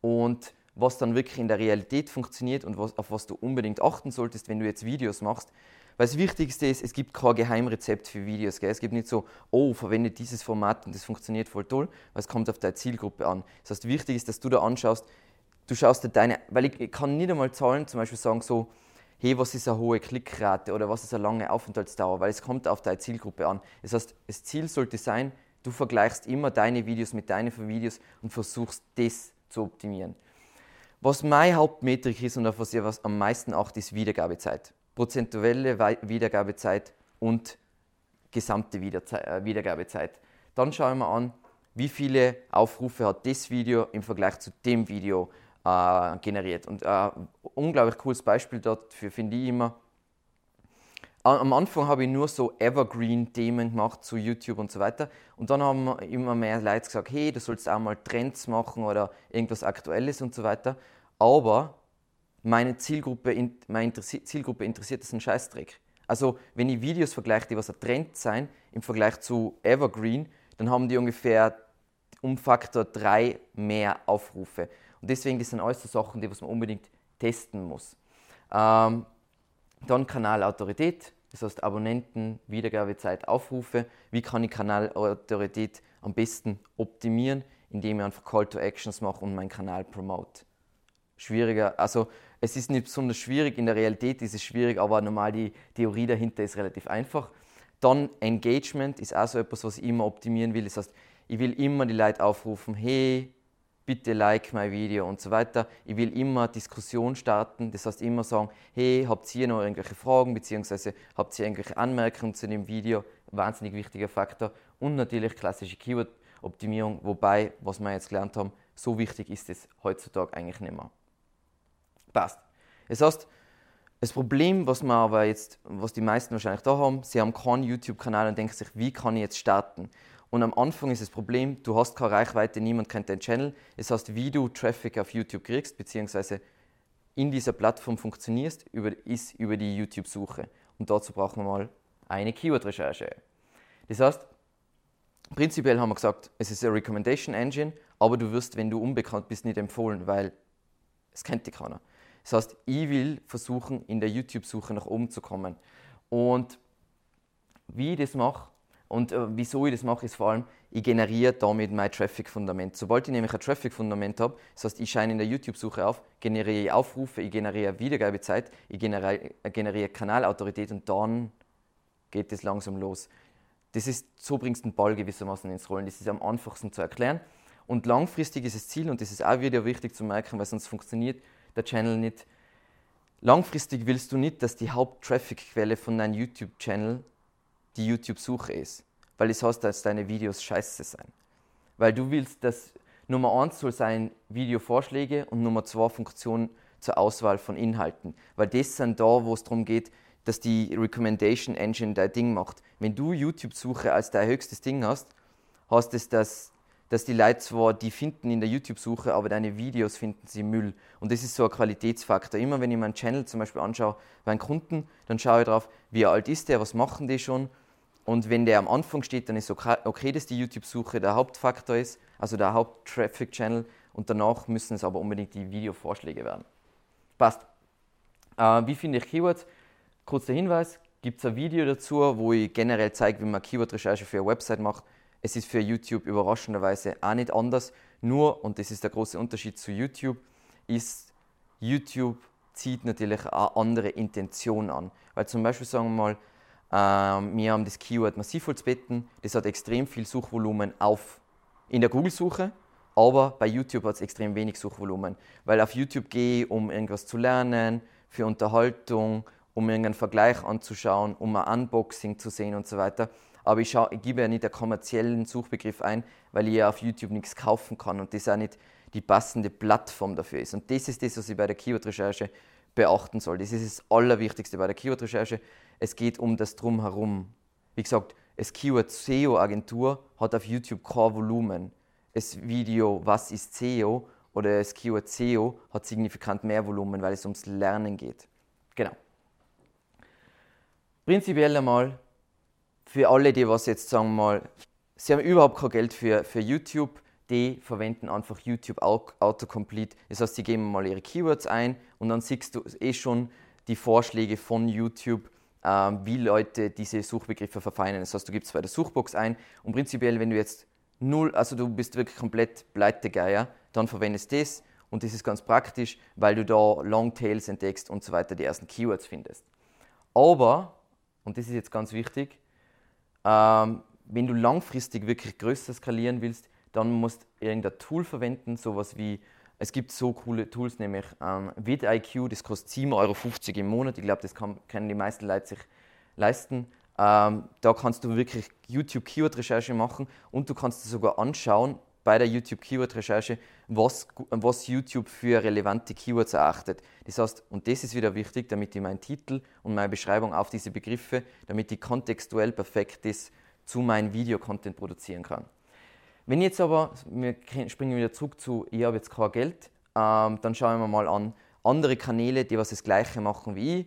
Und was dann wirklich in der Realität funktioniert und was, auf was du unbedingt achten solltest, wenn du jetzt Videos machst, weil das Wichtigste ist, es gibt kein Geheimrezept für Videos. Gell? Es gibt nicht so, oh, verwende dieses Format und das funktioniert voll toll, weil es kommt auf deine Zielgruppe an. Das heißt, wichtig ist, dass du da anschaust, du schaust dir deine, weil ich, ich kann nicht einmal Zahlen zum Beispiel sagen, so, hey, was ist eine hohe Klickrate oder was ist eine lange Aufenthaltsdauer, weil es kommt auf deine Zielgruppe an. Das heißt, das Ziel sollte sein, du vergleichst immer deine Videos mit deinen Videos und versuchst das zu optimieren. Was meine Hauptmetrik ist und auf was ich was am meisten achte, ist Wiedergabezeit prozentuelle Wiedergabezeit und gesamte äh, Wiedergabezeit. Dann schauen wir an, wie viele Aufrufe hat das Video im Vergleich zu dem Video äh, generiert. Und ein äh, unglaublich cooles Beispiel dafür finde ich immer, am Anfang habe ich nur so Evergreen-Themen gemacht zu YouTube und so weiter. Und dann haben immer mehr Leute gesagt, hey, du sollst auch mal Trends machen oder irgendwas Aktuelles und so weiter. Aber meine Zielgruppe, meine Zielgruppe interessiert das ein Scheißdreck. Also wenn ich Videos vergleiche, die was ein Trend sein im Vergleich zu Evergreen, dann haben die ungefähr um Faktor 3 mehr Aufrufe. Und deswegen das sind alles so Sachen, die was man unbedingt testen muss. Ähm, dann Kanalautorität, das heißt Abonnenten, Wiedergabezeit, Aufrufe. Wie kann ich Kanalautorität am besten optimieren, indem ich einfach Call to Actions mache und meinen Kanal promote. Schwieriger, also es ist nicht besonders schwierig, in der Realität ist es schwierig, aber normal die Theorie dahinter ist relativ einfach. Dann Engagement ist auch so etwas, was ich immer optimieren will. Das heißt, ich will immer die Leute aufrufen, hey, bitte like mein Video und so weiter. Ich will immer Diskussion starten, das heißt immer sagen, hey, habt ihr noch irgendwelche Fragen beziehungsweise habt ihr irgendwelche Anmerkungen zu dem Video? Wahnsinnig wichtiger Faktor. Und natürlich klassische Keyword-Optimierung, wobei, was wir jetzt gelernt haben, so wichtig ist es heutzutage eigentlich nicht mehr passt. Das heißt, das Problem, was man aber jetzt, was die meisten wahrscheinlich da haben, sie haben keinen YouTube-Kanal und denken sich, wie kann ich jetzt starten? Und am Anfang ist das Problem, du hast keine Reichweite, niemand kennt deinen Channel. Das heißt, wie du Traffic auf YouTube kriegst, beziehungsweise in dieser Plattform funktionierst, ist über die YouTube-Suche. Und dazu brauchen wir mal eine Keyword-Recherche. Das heißt, prinzipiell haben wir gesagt, es ist eine Recommendation Engine, aber du wirst, wenn du unbekannt bist, nicht empfohlen, weil es kennt dich keiner. Das heißt, ich will versuchen, in der YouTube-Suche nach oben zu kommen. Und wie ich das mache und äh, wieso ich das mache, ist vor allem, ich generiere damit mein Traffic-Fundament. Sobald ich nämlich ein Traffic-Fundament habe, das heißt, ich scheine in der YouTube-Suche auf, generiere ich Aufrufe, ich generiere Wiedergabezeit, ich generiere, äh, generiere Kanalautorität und dann geht es langsam los. Das ist, so bringst du den Ball gewissermaßen ins Rollen. Das ist am einfachsten zu erklären. Und langfristig ist das Ziel, und das ist auch wieder wichtig zu merken, weil sonst funktioniert der Channel nicht. Langfristig willst du nicht, dass die Haupttraffic-Quelle von deinem YouTube-Channel die YouTube-Suche ist. Weil das heißt, dass deine Videos scheiße sein. Weil du willst, dass Nummer eins soll sein Videovorschläge und Nummer zwei Funktion zur Auswahl von Inhalten. Weil das sind da, wo es darum geht, dass die Recommendation Engine dein Ding macht. Wenn du YouTube-Suche als dein höchstes Ding hast, heißt es, dass dass die Leute zwar die finden in der YouTube-Suche, aber deine Videos finden sie Müll. Und das ist so ein Qualitätsfaktor. Immer wenn ich meinen Channel zum Beispiel anschaue bei einem Kunden, dann schaue ich drauf, wie alt ist der, was machen die schon. Und wenn der am Anfang steht, dann ist okay, dass die YouTube-Suche der Hauptfaktor ist, also der Haupt-Traffic-Channel. Und danach müssen es aber unbedingt die Videovorschläge werden. Passt. Äh, wie finde ich Keywords? Kurzer Hinweis, gibt es ein Video dazu, wo ich generell zeige, wie man Keyword-Recherche für eine Website macht. Es ist für YouTube überraschenderweise auch nicht anders. Nur, und das ist der große Unterschied zu YouTube, ist, YouTube zieht natürlich eine andere Intention an. Weil zum Beispiel sagen wir mal, ähm, wir haben das Keyword Massivholzbetten, das hat extrem viel Suchvolumen auf in der Google-Suche, Aber bei YouTube hat es extrem wenig Suchvolumen, weil auf YouTube gehe ich, um irgendwas zu lernen, für Unterhaltung, um irgendeinen Vergleich anzuschauen, um ein Unboxing zu sehen und so weiter. Aber ich, schaue, ich gebe ja nicht einen kommerziellen Suchbegriff ein, weil ich ja auf YouTube nichts kaufen kann und das auch nicht die passende Plattform dafür ist. Und das ist das, was ich bei der Keyword-Recherche beachten soll. Das ist das Allerwichtigste bei der Keyword-Recherche. Es geht um das Drumherum. Wie gesagt, das Keyword SEO-Agentur hat auf YouTube kein Volumen das Video Was ist SEO oder das Keyword SEO hat signifikant mehr Volumen, weil es ums Lernen geht. Genau. Prinzipiell einmal für alle, die was jetzt sagen mal, sie haben überhaupt kein Geld für, für YouTube, die verwenden einfach YouTube Autocomplete. Das heißt, sie geben mal ihre Keywords ein und dann siehst du eh schon die Vorschläge von YouTube, ähm, wie Leute diese Suchbegriffe verfeinern. Das heißt, du gibst bei der Suchbox ein und prinzipiell, wenn du jetzt null, also du bist wirklich komplett Pleitegeier, dann verwendest du das und das ist ganz praktisch, weil du da Longtails entdeckst und so weiter, die ersten Keywords findest. Aber, und das ist jetzt ganz wichtig, ähm, wenn du langfristig wirklich größer skalieren willst, dann musst du irgendein Tool verwenden, sowas wie, es gibt so coole Tools, nämlich ähm, vidIQ, das kostet 7,50 Euro im Monat. Ich glaube, das kann, können die meisten Leute sich leisten. Ähm, da kannst du wirklich YouTube-Keyword-Recherche machen und du kannst dir sogar anschauen bei der YouTube-Keyword-Recherche, was, was YouTube für relevante Keywords erachtet. Das heißt, und das ist wieder wichtig, damit ich meinen Titel und meine Beschreibung auf diese Begriffe, damit ich kontextuell perfekt das zu meinem Video-Content produzieren kann. Wenn jetzt aber, wir springen wieder zurück zu, ich habe jetzt kein Geld, ähm, dann schauen wir mal an andere Kanäle, die was das Gleiche machen wie ich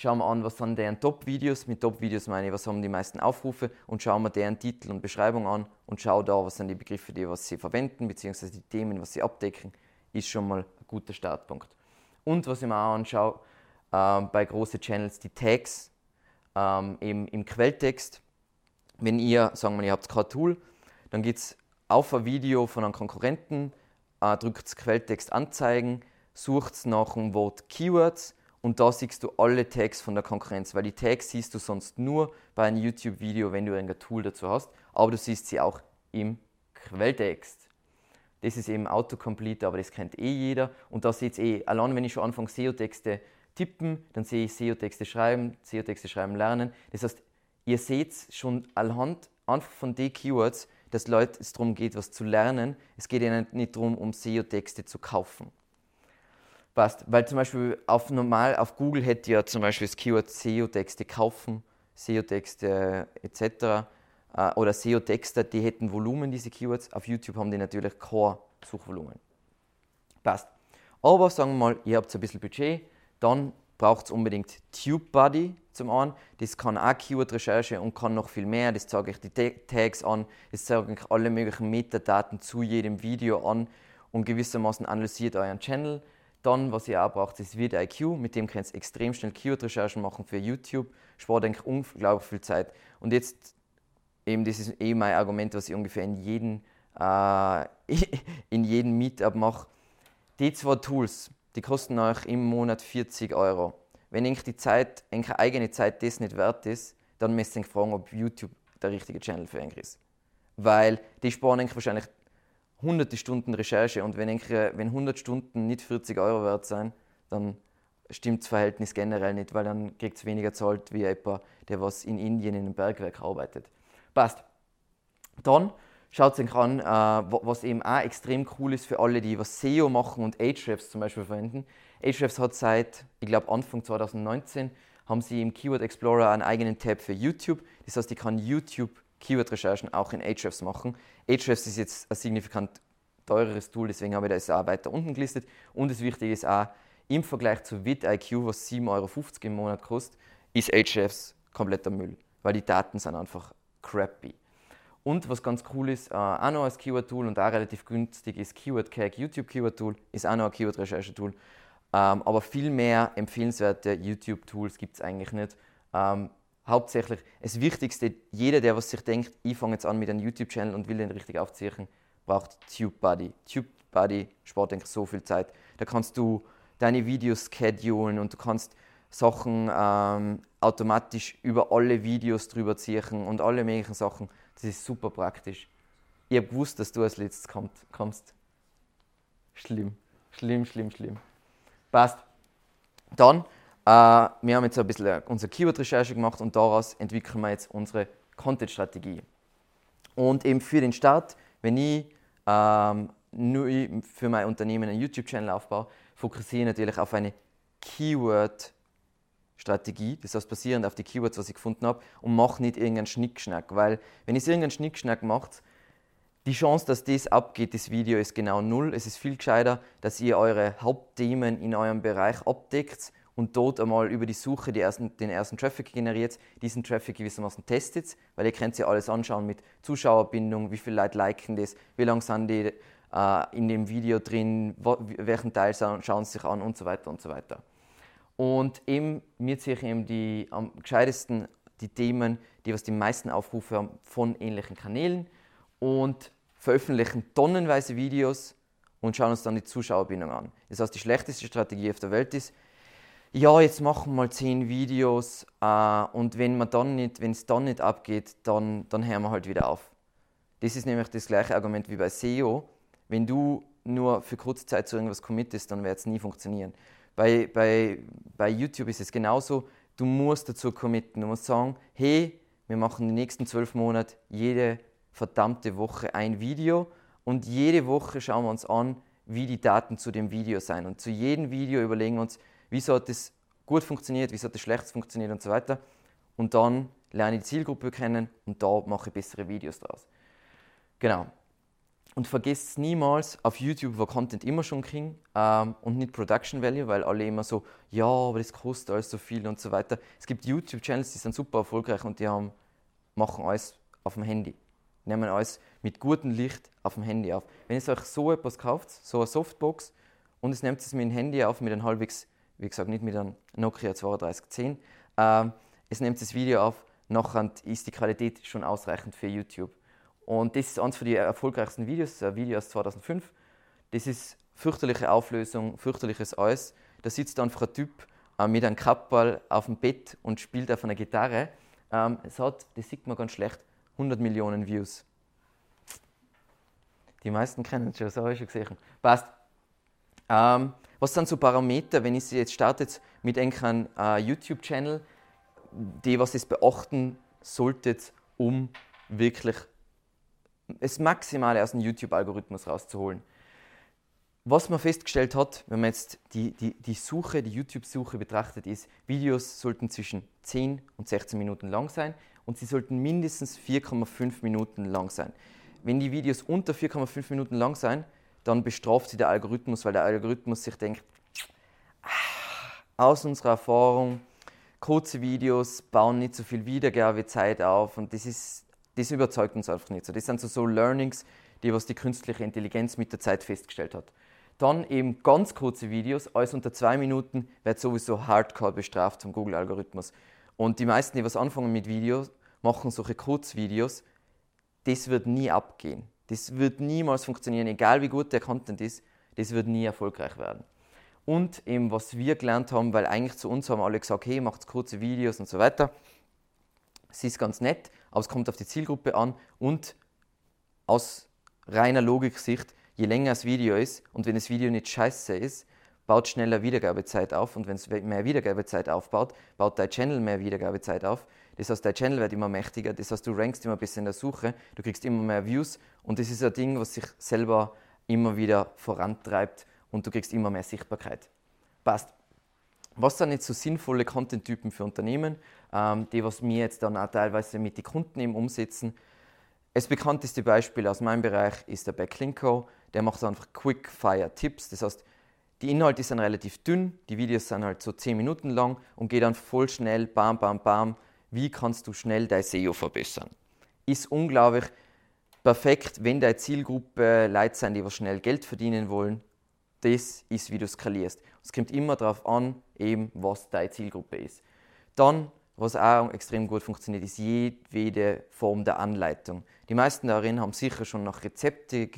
schauen wir an, was sind deren Top-Videos. Mit Top-Videos meine ich, was haben die meisten Aufrufe und schauen wir deren Titel und Beschreibung an und schauen da, was sind die Begriffe, die was sie verwenden, beziehungsweise die Themen, was sie abdecken, ist schon mal ein guter Startpunkt. Und was ich mir auch anschaue, äh, bei großen Channels, die Tags ähm, im, im Quelltext. Wenn ihr, sagen wir, ihr habt kein Tool, dann geht es auf ein Video von einem Konkurrenten, äh, drückt Quelltext anzeigen, sucht nach dem Wort Keywords und da siehst du alle Tags von der Konkurrenz, weil die Tags siehst du sonst nur bei einem YouTube-Video, wenn du ein Tool dazu hast, aber du siehst sie auch im Quelltext. Das ist eben Autocomplete, aber das kennt eh jeder. Und da seht ihr eh, allein wenn ich schon anfange SEO-Texte tippen, dann sehe ich SEO-Texte schreiben, SEO-Texte schreiben lernen. Das heißt, ihr seht schon anhand von den Keywords, dass Leute es darum geht, was zu lernen. Es geht ihnen nicht darum, um SEO-Texte zu kaufen. Passt. Weil zum Beispiel auf normal, auf Google hätte ja zum Beispiel das Keyword SEO-Texte kaufen, SEO-Texte etc. Äh, oder SEO-Texte, die hätten Volumen, diese Keywords. Auf YouTube haben die natürlich kein Suchvolumen. Passt. Aber sagen wir mal, ihr habt ein bisschen Budget, dann braucht es unbedingt TubeBuddy zum einen. Das kann auch Keyword-Recherche und kann noch viel mehr. Das zeige ich die Tags an, das zeige ich alle möglichen Metadaten zu jedem Video an und gewissermaßen analysiert euren Channel dann, was ihr auch braucht, ist vidIQ. Mit dem könnt ihr extrem schnell Keyword-Recherchen machen für YouTube. Spart eigentlich unglaublich viel Zeit. Und jetzt, eben, das ist eh mein Argument, was ich ungefähr in jedem, äh, in jedem Meetup mache. Die zwei Tools, die kosten euch im Monat 40 Euro. Wenn eigentlich die Zeit, eure eigene Zeit das nicht wert ist, dann müsst ihr fragen, ob YouTube der richtige Channel für euch ist. Weil die sparen eigentlich wahrscheinlich hunderte Stunden Recherche und wenn, ich, wenn 100 Stunden nicht 40 Euro wert sind, dann stimmt das Verhältnis generell nicht, weil dann kriegt es weniger zahlt wie jemand, der was in Indien in einem Bergwerk arbeitet. Passt. Dann schaut euch an, äh, was eben auch extrem cool ist für alle, die was SEO machen und Ahrefs zum Beispiel verwenden. Ahrefs hat seit, ich glaube Anfang 2019, haben sie im Keyword Explorer einen eigenen Tab für YouTube. Das heißt, ich kann YouTube Keyword-Recherchen auch in Ahrefs machen. Ahrefs ist jetzt ein signifikant teureres Tool, deswegen habe ich das auch weiter unten gelistet. Und das Wichtige ist auch, im Vergleich zu vidIQ, was 7,50 Euro im Monat kostet, ist Ahrefs kompletter Müll, weil die Daten sind einfach crappy. Und was ganz cool ist, äh, auch noch als Keyword-Tool und auch relativ günstig ist Keyword Cag YouTube Keyword-Tool, ist auch noch ein Keyword-Recherche-Tool. Ähm, aber viel mehr empfehlenswerte YouTube-Tools gibt es eigentlich nicht. Ähm, hauptsächlich das Wichtigste, jeder, der was sich denkt, ich fange jetzt an mit einem YouTube-Channel und will den richtig aufziehen, braucht TubeBuddy. TubeBuddy spart eigentlich so viel Zeit. Da kannst du deine Videos schedulen und du kannst Sachen ähm, automatisch über alle Videos drüber ziehen und alle möglichen Sachen. Das ist super praktisch. Ich habe gewusst, dass du als letztes kommst. Schlimm. Schlimm, schlimm, schlimm. Passt. Dann, äh, wir haben jetzt ein bisschen unsere Keyword-Recherche gemacht und daraus entwickeln wir jetzt unsere Content-Strategie. Und eben für den Start, wenn ich ähm, nur für mein Unternehmen einen YouTube-Channel aufbaue, fokussiere ich natürlich auf eine Keyword-Strategie, das heißt basierend auf die Keywords, was ich gefunden habe, und mache nicht irgendeinen Schnickschnack, weil wenn ich irgendeinen Schnickschnack mache, die Chance, dass das abgeht, das Video ist genau null. Es ist viel gescheiter, dass ihr eure Hauptthemen in eurem Bereich abdeckt und dort einmal über die Suche die ersten, den ersten Traffic generiert, diesen Traffic gewissermaßen testet, weil ihr könnt ja alles anschauen mit Zuschauerbindung, wie viele Leute liken das, wie lange sind die äh, in dem Video drin, wo, welchen Teil schauen sie sich an und so weiter und so weiter. Und eben mir ziehe ich eben die am gescheitesten die Themen, die was die meisten Aufrufe haben von ähnlichen Kanälen und veröffentlichen tonnenweise Videos und schauen uns dann die Zuschauerbindung an. Das heißt, die schlechteste Strategie auf der Welt ist, ja, jetzt machen wir mal zehn Videos äh, und wenn man dann nicht, wenn es dann nicht abgeht, dann, dann hören wir halt wieder auf. Das ist nämlich das gleiche Argument wie bei SEO. Wenn du nur für kurze Zeit zu irgendwas committest, dann wird es nie funktionieren. Bei, bei, bei YouTube ist es genauso. Du musst dazu committen. Du musst sagen, hey, wir machen die nächsten zwölf Monate jede verdammte Woche ein Video und jede Woche schauen wir uns an, wie die Daten zu dem Video sein. Und zu jedem Video überlegen wir uns, wieso hat das gut funktioniert, wieso hat das schlecht funktioniert und so weiter. Und dann lerne ich die Zielgruppe kennen und da mache ich bessere Videos draus. Genau. Und vergesst niemals, auf YouTube war Content immer schon King ähm, und nicht Production Value, weil alle immer so, ja, aber das kostet alles so viel und so weiter. Es gibt YouTube-Channels, die sind super erfolgreich und die haben, machen alles auf dem Handy nehmen alles mit gutem Licht auf dem Handy auf. Wenn ihr euch so etwas kauft, so eine Softbox, und es nehmt es mit dem Handy auf, mit einem halbwegs, wie gesagt, nicht mit einem Nokia 3210, ähm, es nimmt das Video auf, nachher ist die Qualität schon ausreichend für YouTube. Und das ist eines der erfolgreichsten Videos, ein Video aus 2005. Das ist fürchterliche Auflösung, fürchterliches alles. Da sitzt einfach ein Typ äh, mit einem Kappball auf dem Bett und spielt auf einer Gitarre. Ähm, es hat, das sieht man ganz schlecht, 100 Millionen Views. Die meisten kennen es schon, das habe ich schon gesehen. Passt. Ähm, was sind so Parameter, wenn ich sie jetzt starte mit einem äh, YouTube-Channel, die was ihr beachten solltet, um wirklich das Maximale aus dem YouTube-Algorithmus rauszuholen? Was man festgestellt hat, wenn man jetzt die, die, die Suche, die YouTube-Suche betrachtet, ist, Videos sollten zwischen 10 und 16 Minuten lang sein und sie sollten mindestens 4,5 Minuten lang sein. Wenn die Videos unter 4,5 Minuten lang sind, dann bestraft sie der Algorithmus, weil der Algorithmus sich denkt, ah, aus unserer Erfahrung, kurze Videos bauen nicht so viel Wiedergabezeit auf und das, ist, das überzeugt uns einfach nicht so. Das sind so, so Learnings, die was die künstliche Intelligenz mit der Zeit festgestellt hat. Dann eben ganz kurze Videos, alles unter zwei Minuten, wird sowieso hardcore bestraft vom Google-Algorithmus. Und die meisten, die was anfangen mit Videos, machen solche Kurzvideos. Das wird nie abgehen. Das wird niemals funktionieren, egal wie gut der Content ist. Das wird nie erfolgreich werden. Und eben, was wir gelernt haben, weil eigentlich zu uns haben alle gesagt, hey, macht kurze Videos und so weiter. Es ist ganz nett, aber es kommt auf die Zielgruppe an und aus reiner Logik-Sicht, je länger das Video ist und wenn das Video nicht scheiße ist, baut schneller Wiedergabezeit auf und wenn es mehr Wiedergabezeit aufbaut, baut dein Channel mehr Wiedergabezeit auf. Das heißt, dein Channel wird immer mächtiger, das heißt, du rankst immer besser in der Suche, du kriegst immer mehr Views und das ist ein Ding, was sich selber immer wieder vorantreibt und du kriegst immer mehr Sichtbarkeit. Passt. Was sind jetzt so sinnvolle Content-Typen für Unternehmen, ähm, die was wir jetzt dann auch teilweise mit den Kunden eben umsetzen? Das bekannteste Beispiel aus meinem Bereich ist der Backlinko. Der macht einfach Quick-Fire-Tipps. Das heißt, die Inhalte sind relativ dünn, die Videos sind halt so 10 Minuten lang und geht dann voll schnell, bam, bam, bam. Wie kannst du schnell dein SEO verbessern? Ist unglaublich perfekt, wenn deine Zielgruppe Leute sind, die schnell Geld verdienen wollen. Das ist, wie du skalierst. Es kommt immer darauf an, eben, was deine Zielgruppe ist. Dann was auch extrem gut funktioniert, ist jedwede Form der Anleitung. Die meisten darin haben sicher schon nach Rezepte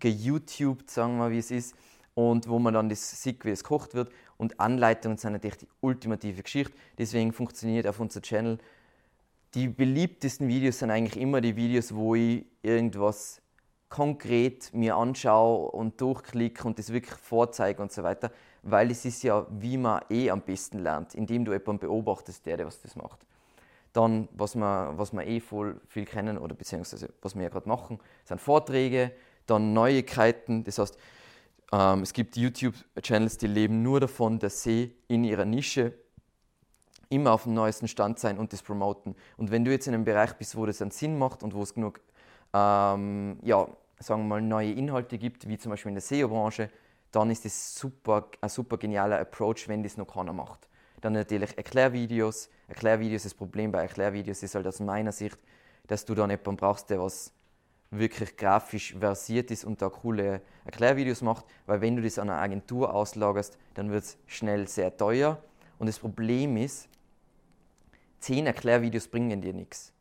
geYouTubed, sagen wir, wie es ist, und wo man dann das sieht, wie es gekocht wird. Und Anleitungen sind natürlich die ultimative Geschichte. Deswegen funktioniert auf unserem Channel. Die beliebtesten Videos sind eigentlich immer die Videos, wo ich irgendwas konkret mir anschaue und durchklicke und das wirklich vorzeige und so weiter, weil es ist ja, wie man eh am besten lernt, indem du jemanden beobachtest, der, der was das macht. Dann, was wir, was wir eh voll viel kennen oder beziehungsweise was wir ja gerade machen, sind Vorträge, dann Neuigkeiten. Das heißt, ähm, es gibt YouTube-Channels, die leben nur davon, dass sie in ihrer Nische immer auf dem neuesten Stand sein und das promoten. Und wenn du jetzt in einem Bereich bist, wo das einen Sinn macht und wo es genug ähm, ja, sagen wir mal, neue Inhalte gibt, wie zum Beispiel in der SEO-Branche, dann ist das super, ein super genialer Approach, wenn das noch keiner macht. Dann natürlich Erklärvideos. Erklärvideos, das Problem bei Erklärvideos ist halt aus meiner Sicht, dass du dann jemanden brauchst, der was wirklich grafisch versiert ist und da coole Erklärvideos macht, weil wenn du das an eine Agentur auslagerst, dann wird es schnell sehr teuer. Und das Problem ist, zehn Erklärvideos bringen dir nichts.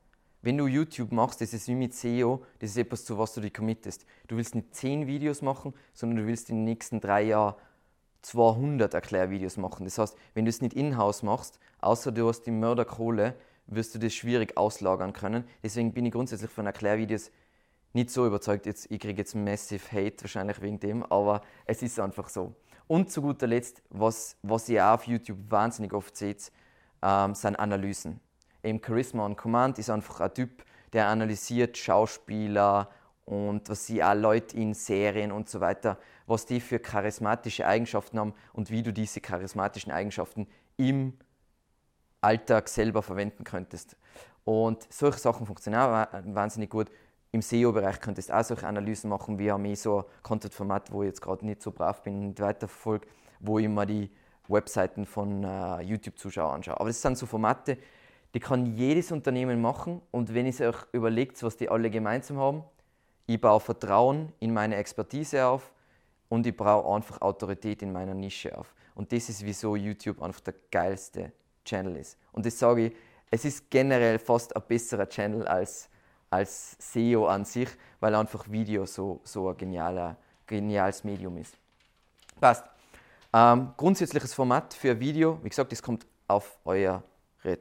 Wenn du YouTube machst, das ist wie mit SEO, das ist etwas, zu was du dich committest. Du willst nicht 10 Videos machen, sondern du willst in den nächsten drei Jahren 200 Erklärvideos machen. Das heißt, wenn du es nicht in-house machst, außer du hast die Mörderkohle, wirst du das schwierig auslagern können. Deswegen bin ich grundsätzlich von Erklärvideos nicht so überzeugt. Jetzt, ich kriege jetzt massive Hate wahrscheinlich wegen dem, aber es ist einfach so. Und zu guter Letzt, was, was ihr auch auf YouTube wahnsinnig oft seht, ähm, sind Analysen eben Charisma on Command ist einfach ein Typ, der analysiert Schauspieler und was sie auch Leute in Serien und so weiter, was die für charismatische Eigenschaften haben und wie du diese charismatischen Eigenschaften im Alltag selber verwenden könntest. Und solche Sachen funktionieren wahnsinnig gut. Im SEO-Bereich könntest du auch solche Analysen machen. Wir haben eh so Content-Format, wo ich jetzt gerade nicht so brav bin und weiterverfolge, wo ich mir die Webseiten von äh, YouTube-Zuschauern anschaue. Aber das sind so Formate, die kann jedes Unternehmen machen und wenn ihr euch überlegt, was die alle gemeinsam haben, ich baue Vertrauen in meine Expertise auf und ich baue einfach Autorität in meiner Nische auf. Und das ist, wieso YouTube einfach der geilste Channel ist. Und das sage ich, es ist generell fast ein besserer Channel als, als SEO an sich, weil einfach Video so, so ein genialer, geniales Medium ist. Passt. Ähm, grundsätzliches Format für Video, wie gesagt, das kommt auf eure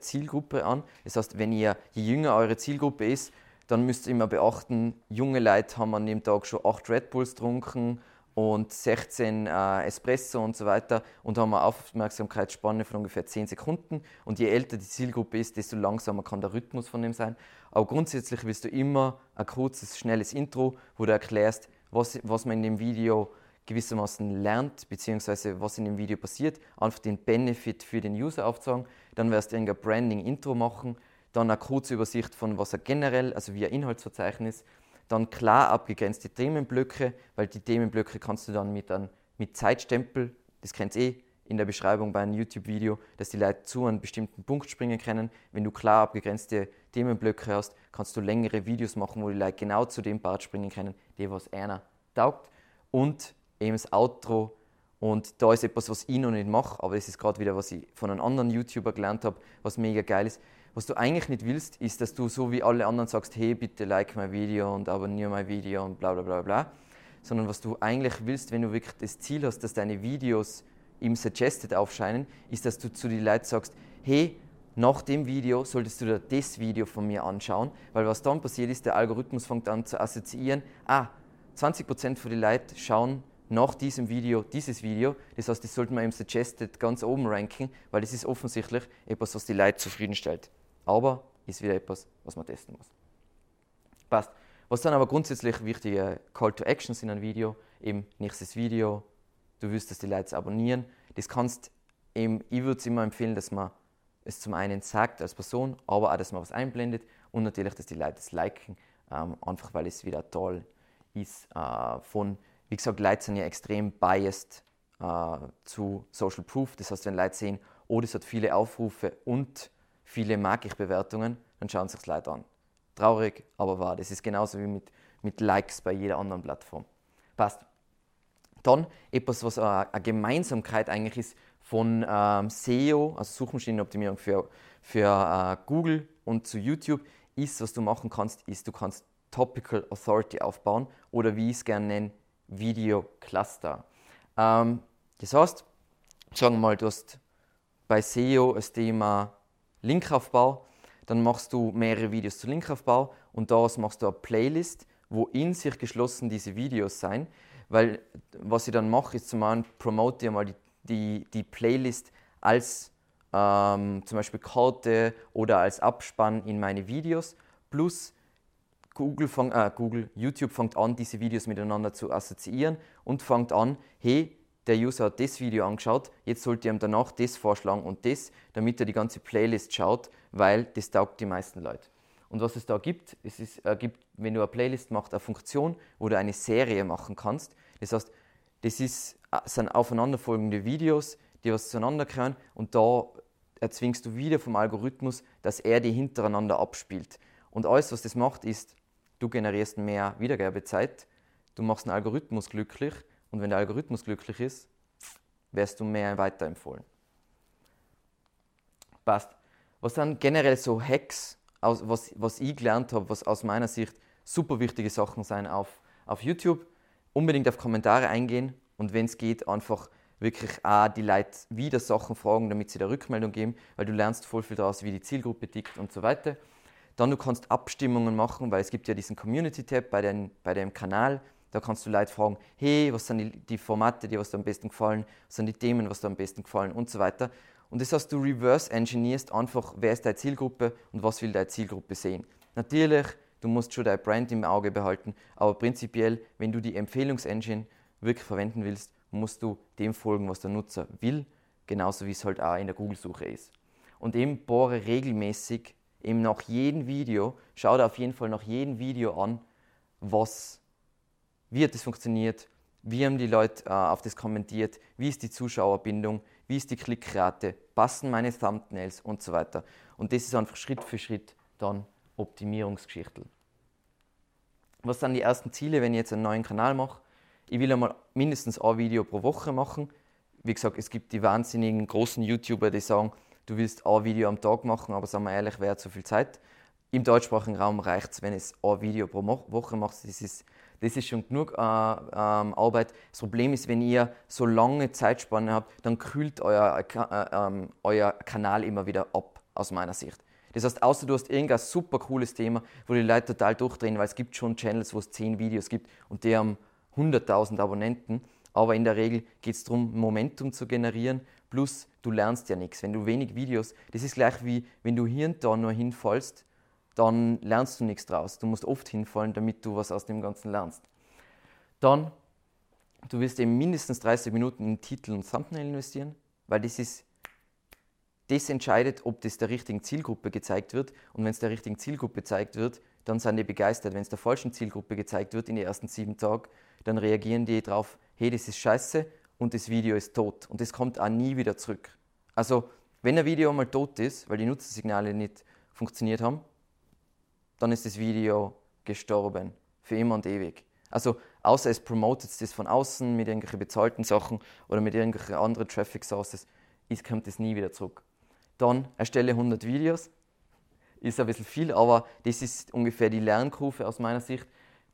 Zielgruppe an. Das heißt, wenn ihr, je jünger eure Zielgruppe ist, dann müsst ihr immer beachten, junge Leute haben an dem Tag schon 8 Red Bulls getrunken und 16 äh, Espresso und so weiter und haben eine Aufmerksamkeitsspanne von ungefähr 10 Sekunden. Und je älter die Zielgruppe ist, desto langsamer kann der Rhythmus von dem sein. Aber grundsätzlich willst du immer ein kurzes, schnelles Intro, wo du erklärst, was, was man in dem Video gewissermaßen lernt, beziehungsweise was in dem Video passiert, einfach den Benefit für den User aufzeigen. Dann wirst du ein Branding-Intro machen, dann eine kurze Übersicht von was er generell, also wie ein Inhaltsverzeichnis, dann klar abgegrenzte Themenblöcke, weil die Themenblöcke kannst du dann mit, einem, mit Zeitstempel, das kennt ihr eh in der Beschreibung bei einem YouTube-Video, dass die Leute zu einem bestimmten Punkt springen können. Wenn du klar abgegrenzte Themenblöcke hast, kannst du längere Videos machen, wo die Leute genau zu dem Part springen können, der was einer taugt. Und eben das Outro. Und da ist etwas, was ich noch nicht mache, aber das ist gerade wieder, was ich von einem anderen YouTuber gelernt habe, was mega geil ist. Was du eigentlich nicht willst, ist, dass du so wie alle anderen sagst, hey, bitte like mein Video und abonniere mein Video und bla bla bla bla. Sondern was du eigentlich willst, wenn du wirklich das Ziel hast, dass deine Videos im Suggested aufscheinen, ist, dass du zu den Leuten sagst, hey, nach dem Video solltest du dir das Video von mir anschauen, weil was dann passiert ist, der Algorithmus fängt an zu assoziieren, ah, 20% von den Leuten schauen nach diesem Video dieses Video. Das heißt, das sollten wir im Suggested ganz oben ranken, weil das ist offensichtlich etwas, was die Leute zufriedenstellt. Aber ist wieder etwas, was man testen muss. Passt. Was dann aber grundsätzlich wichtige Call to Actions in einem Video, eben nächstes Video, du willst, dass die Leute abonnieren. Das kannst eben, ich würde es immer empfehlen, dass man es zum einen sagt als Person, aber auch, dass man was einblendet und natürlich, dass die Leute es liken, ähm, einfach weil es wieder toll ist äh, von wie gesagt, Leute sind ja extrem biased äh, zu Social Proof. Das heißt, wenn Leute sehen, oh, das hat viele Aufrufe und viele mag ich Bewertungen, dann schauen sich Leute an. Traurig, aber wahr. Das ist genauso wie mit, mit Likes bei jeder anderen Plattform. Passt. Dann etwas, was eine Gemeinsamkeit eigentlich ist von ähm, SEO, also Suchmaschinenoptimierung für, für äh, Google und zu YouTube, ist, was du machen kannst, ist, du kannst Topical Authority aufbauen oder wie ich es gerne nenne, Video-Cluster. Ähm, das heißt, sagen wir mal, du hast bei SEO das Thema Linkaufbau, dann machst du mehrere Videos zu Linkaufbau und daraus machst du eine Playlist, wo in sich geschlossen diese Videos sein, weil was ich dann mache, ist zum einen promote ich mal die, die, die Playlist als ähm, zum Beispiel Karte oder als Abspann in meine Videos, plus Google, fang, äh, Google, YouTube fängt an, diese Videos miteinander zu assoziieren und fängt an, hey, der User hat das Video angeschaut, jetzt sollte ich ihm danach das vorschlagen und das, damit er die ganze Playlist schaut, weil das taugt die meisten Leute. Und was es da gibt, es ist, äh, gibt, wenn du eine Playlist machst, eine Funktion, wo du eine Serie machen kannst. Das heißt, das ist, äh, sind aufeinanderfolgende Videos, die was zueinander gehören und da erzwingst du wieder vom Algorithmus, dass er die hintereinander abspielt. Und alles, was das macht, ist, du generierst mehr Wiedergabezeit, du machst den Algorithmus glücklich und wenn der Algorithmus glücklich ist, wirst du mehr weiterempfohlen. Passt. Was sind generell so Hacks, was, was ich gelernt habe, was aus meiner Sicht super wichtige Sachen sein auf, auf YouTube? Unbedingt auf Kommentare eingehen und wenn es geht, einfach wirklich auch die Leute wieder Sachen fragen, damit sie da Rückmeldung geben, weil du lernst voll viel daraus, wie die Zielgruppe tickt und so weiter. Dann du kannst Abstimmungen machen, weil es gibt ja diesen Community-Tab bei, bei dem Kanal. Da kannst du Leute fragen, hey, was sind die, die Formate, die was dir am besten gefallen, was sind die Themen, was dir am besten gefallen und so weiter. Und das heißt, du reverse engineerst einfach, wer ist deine Zielgruppe und was will deine Zielgruppe sehen. Natürlich, du musst schon dein Brand im Auge behalten, aber prinzipiell, wenn du die Empfehlungsengine wirklich verwenden willst, musst du dem folgen, was der Nutzer will, genauso wie es halt auch in der Google-Suche ist. Und eben bohre regelmäßig eben nach jedem Video, schau dir auf jeden Fall nach jedem Video an, was, wie hat das funktioniert, wie haben die Leute äh, auf das kommentiert, wie ist die Zuschauerbindung, wie ist die Klickrate, passen meine Thumbnails und so weiter. Und das ist einfach Schritt für Schritt dann Optimierungsgeschichte. Was sind die ersten Ziele, wenn ich jetzt einen neuen Kanal mache? Ich will einmal mindestens ein Video pro Woche machen. Wie gesagt, es gibt die wahnsinnigen großen YouTuber, die sagen, du willst ein Video am Tag machen, aber sagen wir ehrlich, wer hat so viel Zeit? Im deutschsprachigen Raum reicht es, wenn es ein Video pro Woche machst. Das ist, das ist schon genug äh, ähm, Arbeit. Das Problem ist, wenn ihr so lange Zeitspanne habt, dann kühlt euer, äh, äh, euer Kanal immer wieder ab, aus meiner Sicht. Das heißt, außer du hast irgendein super cooles Thema, wo die Leute total durchdrehen, weil es gibt schon Channels, wo es 10 Videos gibt und die haben 100.000 Abonnenten. Aber in der Regel geht es darum, Momentum zu generieren Plus, du lernst ja nichts. Wenn du wenig Videos, das ist gleich wie, wenn du hier und da nur hinfallst, dann lernst du nichts draus. Du musst oft hinfallen, damit du was aus dem Ganzen lernst. Dann, du wirst eben mindestens 30 Minuten in Titel und Thumbnail investieren, weil das ist, das entscheidet, ob das der richtigen Zielgruppe gezeigt wird. Und wenn es der richtigen Zielgruppe gezeigt wird, dann sind die begeistert. Wenn es der falschen Zielgruppe gezeigt wird in den ersten sieben Tagen, dann reagieren die drauf, hey, das ist scheiße, und das Video ist tot. Und das kommt auch nie wieder zurück. Also, wenn ein Video mal tot ist, weil die Nutzersignale nicht funktioniert haben, dann ist das Video gestorben. Für immer und ewig. Also, außer es promotet das von außen mit irgendwelchen bezahlten Sachen oder mit irgendwelchen anderen Traffic Sources, ist, kommt das nie wieder zurück. Dann erstelle 100 Videos. Ist ein bisschen viel, aber das ist ungefähr die Lernkurve aus meiner Sicht.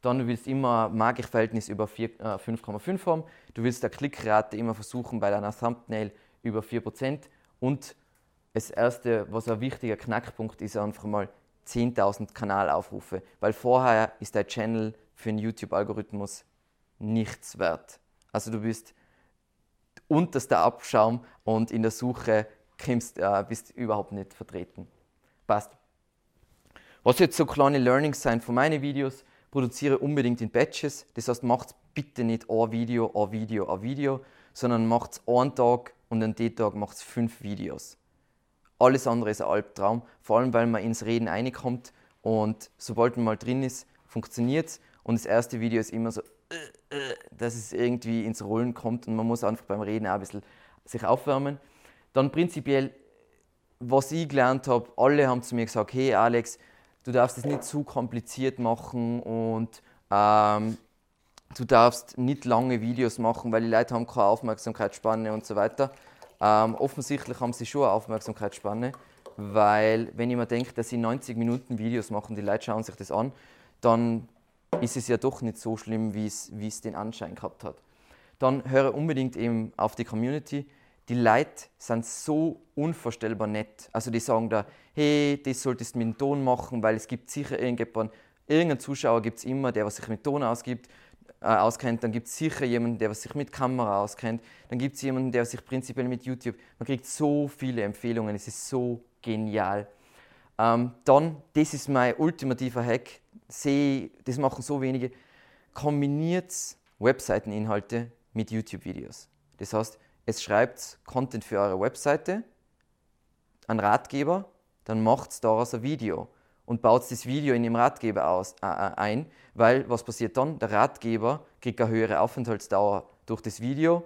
Dann du willst immer ein Magikverhältnis über 5,5 äh, haben. Du willst der Klickrate immer versuchen bei deiner Thumbnail über 4%. Und das erste, was ein wichtiger Knackpunkt ist, einfach mal 10.000 Kanalaufrufe. Weil vorher ist dein Channel für den YouTube-Algorithmus nichts wert. Also du bist unterster Abschaum und in der Suche kommst, äh, bist überhaupt nicht vertreten. Passt. Was jetzt so kleine Learnings sein von meinen Videos, produziere unbedingt in Batches. Das heißt, macht bitte nicht ein Video, ein Video, ein Video, sondern macht einen Tag und an dem Tag macht fünf Videos. Alles andere ist ein Albtraum, vor allem weil man ins Reden reinkommt und sobald man mal drin ist, funktioniert es. Und das erste Video ist immer so, äh, äh, dass es irgendwie ins Rollen kommt und man muss einfach beim Reden auch ein bisschen sich aufwärmen. Dann prinzipiell, was ich gelernt habe, alle haben zu mir gesagt, hey Alex, du darfst es nicht zu kompliziert machen und ähm, du darfst nicht lange Videos machen, weil die Leute haben keine Aufmerksamkeitsspanne und so weiter. Ähm, offensichtlich haben sie schon eine Aufmerksamkeitsspanne, weil wenn ich mir denke, dass sie 90 Minuten Videos machen, die Leute schauen sich das an, dann ist es ja doch nicht so schlimm, wie es, den Anschein gehabt hat. Dann höre unbedingt eben auf die Community die Leute sind so unvorstellbar nett. Also die sagen da, hey, das solltest du mit dem Ton machen, weil es gibt sicher irgendjemanden, Irgendein Zuschauer gibt es immer, der was sich mit Ton ausgibt, äh, auskennt. Dann gibt es sicher jemanden, der sich mit Kamera auskennt. Dann gibt es jemanden, der sich prinzipiell mit YouTube. Man kriegt so viele Empfehlungen. Es ist so genial. Ähm, dann, das ist mein ultimativer Hack. Seh, das machen so wenige. Kombiniert Webseiteninhalte mit YouTube-Videos. Das heißt, es schreibt Content für eure Webseite, einen Ratgeber, dann macht daraus ein Video und baut das Video in dem Ratgeber aus, äh, äh, ein, weil was passiert dann? Der Ratgeber kriegt eine höhere Aufenthaltsdauer durch das Video.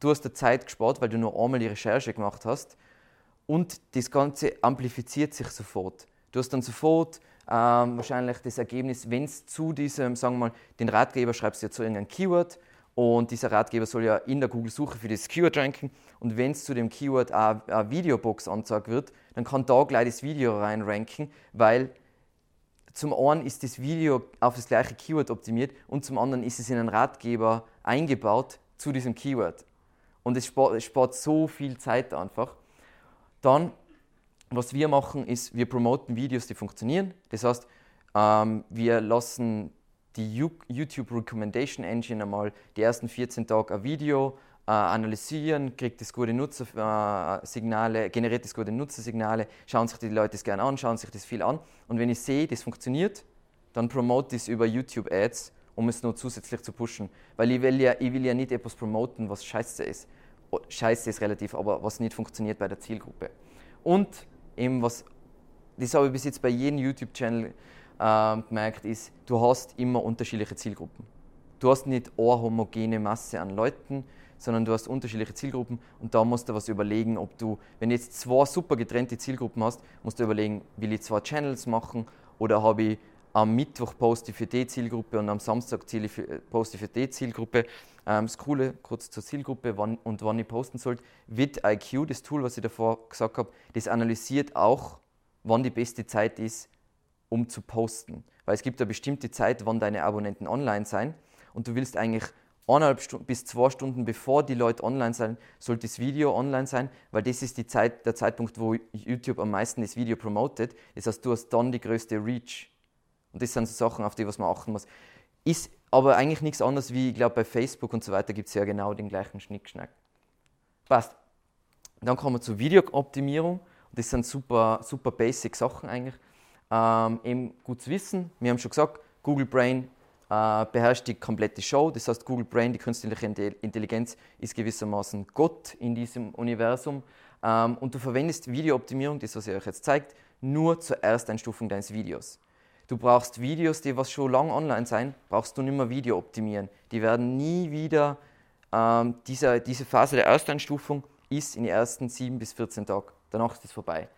Du hast der Zeit gespart, weil du nur einmal die Recherche gemacht hast und das Ganze amplifiziert sich sofort. Du hast dann sofort ähm, wahrscheinlich das Ergebnis, wenn es zu diesem, sagen wir mal, den Ratgeber schreibst du ja zu irgendeinem Keyword und dieser Ratgeber soll ja in der Google-Suche für das Keyword ranken. Und wenn es zu dem Keyword eine Videobox angezeigt wird, dann kann da gleich das Video rein ranken, weil zum einen ist das Video auf das gleiche Keyword optimiert und zum anderen ist es in einen Ratgeber eingebaut zu diesem Keyword. Und es spart, es spart so viel Zeit einfach. Dann, was wir machen, ist, wir promoten Videos, die funktionieren. Das heißt, ähm, wir lassen die YouTube Recommendation Engine einmal die ersten 14 Tage ein Video äh, analysieren, kriegt das gute Nutzersignale, generiert das gute Nutzersignale, schauen sich die Leute das gerne an, schauen sich das viel an. Und wenn ich sehe, das funktioniert, dann promote ich es über YouTube Ads, um es noch zusätzlich zu pushen. Weil ich will ja, ich will ja nicht etwas promoten, was scheiße ist. Scheiße ist relativ, aber was nicht funktioniert bei der Zielgruppe. Und eben was, das habe ich bis jetzt bei jedem YouTube-Channel äh, gemerkt, ist, du hast immer unterschiedliche Zielgruppen. Du hast nicht eine homogene Masse an Leuten, sondern du hast unterschiedliche Zielgruppen und da musst du was überlegen, ob du, wenn du jetzt zwei super getrennte Zielgruppen hast, musst du überlegen, will ich zwei Channels machen oder habe ich am Mittwoch poste ich für die Zielgruppe und am Samstag poste ich für die Zielgruppe. Ähm, das Coole, kurz zur Zielgruppe wann, und wann ich posten soll. VidIQ, das Tool, was ich davor gesagt habe, das analysiert auch, wann die beste Zeit ist, um zu posten. Weil es gibt eine bestimmte Zeit, wann deine Abonnenten online sein und du willst eigentlich eineinhalb Stunden bis zwei Stunden bevor die Leute online sind, sollte das Video online sein, weil das ist die Zeit, der Zeitpunkt, wo YouTube am meisten das Video promotet. Das heißt, du hast dann die größte Reach. Und das sind so Sachen, auf die was man achten muss. Ist aber eigentlich nichts anderes wie, ich glaube, bei Facebook und so weiter gibt es ja genau den gleichen Schnickschnack. Passt. Dann kommen wir zur Videooptimierung. Das sind super, super basic Sachen eigentlich. Ähm, eben gut zu wissen. Wir haben schon gesagt, Google Brain äh, beherrscht die komplette Show. Das heißt, Google Brain, die künstliche Intelligenz, ist gewissermaßen Gott in diesem Universum. Ähm, und du verwendest Videooptimierung, das was ihr euch jetzt zeigt, nur zur Ersteinstufung deines Videos. Du brauchst Videos, die was schon lange online sein, brauchst du nicht mehr Video optimieren. Die werden nie wieder, ähm, diese, diese Phase der Ersteinstufung ist in den ersten 7 bis 14 Tagen. Danach ist es vorbei.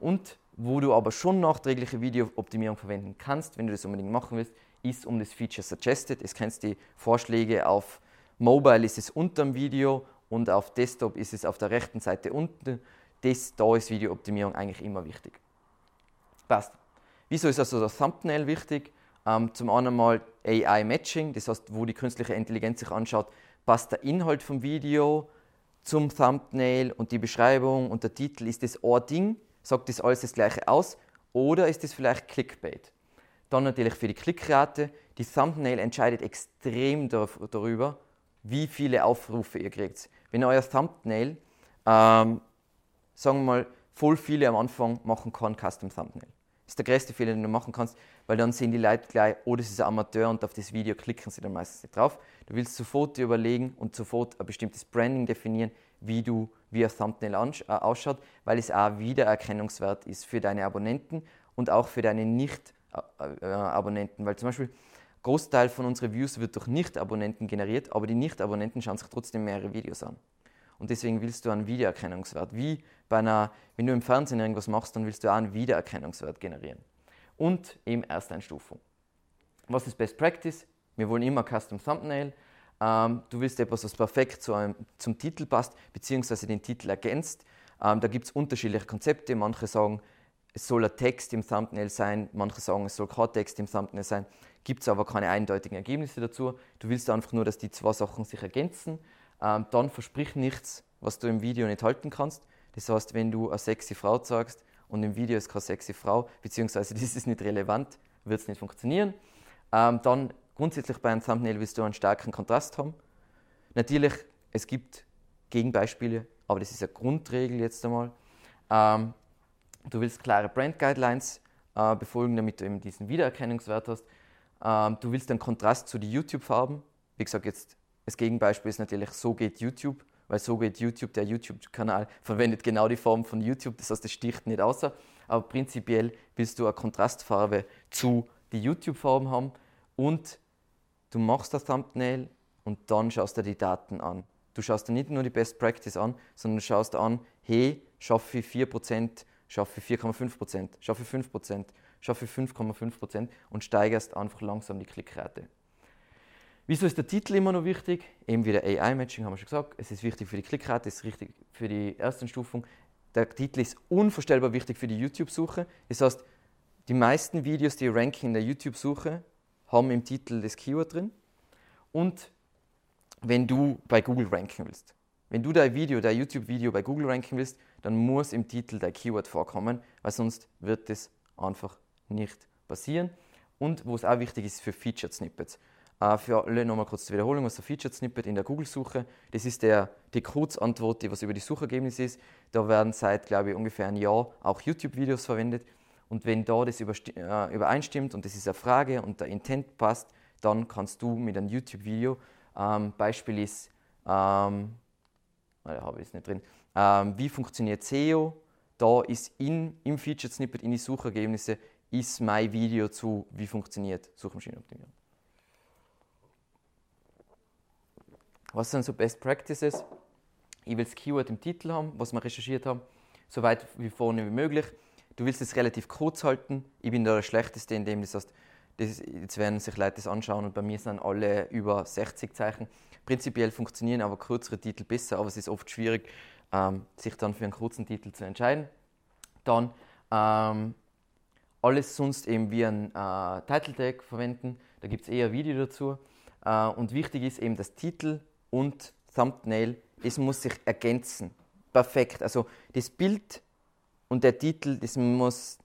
Und wo du aber schon nachträgliche Videooptimierung verwenden kannst, wenn du das unbedingt machen willst, ist um das Feature Suggested. Es kennst die Vorschläge auf Mobile ist es unter dem Video und auf Desktop ist es auf der rechten Seite unten. Das, da ist Videooptimierung eigentlich immer wichtig. Passt. Wieso ist also das Thumbnail wichtig? Ähm, zum einen mal AI Matching, das heißt, wo die künstliche Intelligenz sich anschaut, passt der Inhalt vom Video zum Thumbnail und die Beschreibung und der Titel, ist das ein Ding? Sagt das alles das gleiche aus? Oder ist das vielleicht Clickbait? Dann natürlich für die Klickrate. Die Thumbnail entscheidet extrem darüber, wie viele Aufrufe ihr kriegt. Wenn euer Thumbnail, ähm, sagen wir mal, voll viele am Anfang machen kann, Custom Thumbnail. Das ist der größte Fehler, den du machen kannst, weil dann sehen die Leute gleich, oh, das ist ein Amateur und auf das Video klicken sie dann meistens nicht drauf. Du willst sofort dir überlegen und sofort ein bestimmtes Branding definieren, wie du wie ein Thumbnail äh, ausschaut, weil es auch Wiedererkennungswert ist für deine Abonnenten und auch für deine nicht äh, Abonnenten, weil zum Beispiel Großteil von unseren Views wird durch Nicht-Abonnenten generiert, aber die Nicht-Abonnenten schauen sich trotzdem mehrere Videos an. Und deswegen willst du einen Wiedererkennungswert. Wie bei einer, wenn du im Fernsehen irgendwas machst, dann willst du auch einen Wiedererkennungswert generieren. Und eben Ersteinstufung. Was ist Best Practice? Wir wollen immer Custom Thumbnail. Ähm, du willst etwas, was perfekt zu einem, zum Titel passt, beziehungsweise den Titel ergänzt. Ähm, da gibt es unterschiedliche Konzepte. Manche sagen, es soll ein Text im Thumbnail sein, manche sagen, es soll kein Text im Thumbnail sein, gibt es aber keine eindeutigen Ergebnisse dazu. Du willst einfach nur, dass die zwei Sachen sich ergänzen. Ähm, dann versprich nichts, was du im Video nicht halten kannst. Das heißt, wenn du eine sexy Frau zeigst und im Video ist keine sexy Frau, beziehungsweise das ist nicht relevant, wird es nicht funktionieren. Ähm, dann grundsätzlich bei einem Thumbnail willst du einen starken Kontrast haben. Natürlich, es gibt Gegenbeispiele, aber das ist eine Grundregel jetzt einmal. Ähm, du willst klare Brand Guidelines äh, befolgen, damit du eben diesen Wiedererkennungswert hast. Ähm, du willst einen Kontrast zu den YouTube-Farben. Wie gesagt, jetzt das Gegenbeispiel ist natürlich, so geht YouTube, weil so geht YouTube, der YouTube-Kanal verwendet genau die Form von YouTube, das heißt, es sticht nicht außer. Aber prinzipiell willst du eine Kontrastfarbe zu den YouTube-Farben haben und du machst das Thumbnail und dann schaust du dir die Daten an. Du schaust dir nicht nur die Best Practice an, sondern du schaust an, hey, schaffe ich 4%, schaffe ich 4,5%, schaffe ich 5%, schaffe ich 5,5% und steigerst einfach langsam die Klickrate. Wieso ist der Titel immer noch wichtig? Eben wieder AI-Matching, haben wir schon gesagt. Es ist wichtig für die Klickrate, es ist wichtig für die Erststufung. Der Titel ist unvorstellbar wichtig für die YouTube-Suche. Das heißt, die meisten Videos, die ranken in der YouTube-Suche, haben im Titel das Keyword drin. Und wenn du bei Google ranken willst, wenn du dein Video, dein YouTube-Video bei Google ranken willst, dann muss im Titel dein Keyword vorkommen, weil sonst wird das einfach nicht passieren. Und wo es auch wichtig ist für Featured Snippets. Äh, für alle nochmal kurz zur Wiederholung, was ein Featured Snippet in der Google-Suche, das ist der, die Kurzantwort, die was über die Suchergebnisse ist. Da werden seit, glaube ich, ungefähr ein Jahr auch YouTube-Videos verwendet. Und wenn da das äh, übereinstimmt und das ist eine Frage und der Intent passt, dann kannst du mit einem YouTube-Video, ähm, Beispiel ist, ähm, da habe ich es nicht drin, ähm, wie funktioniert SEO? Da ist in, im Featured Snippet in die Suchergebnisse ist mein Video zu, wie funktioniert Suchmaschinenoptimierung. Was sind so Best Practices? Ich will das Keyword im Titel haben, was wir recherchiert haben, so weit wie vorne wie möglich. Du willst es relativ kurz halten. Ich bin da der Schlechteste in dem, das heißt, das, jetzt werden sich Leute das anschauen und bei mir sind alle über 60 Zeichen. Prinzipiell funktionieren aber kürzere Titel besser, aber es ist oft schwierig, ähm, sich dann für einen kurzen Titel zu entscheiden. Dann ähm, alles sonst eben wie ein äh, Title Tag verwenden. Da gibt es eher Video dazu. Äh, und wichtig ist eben das Titel und Thumbnail, es muss sich ergänzen. Perfekt. Also das Bild und der Titel, das muss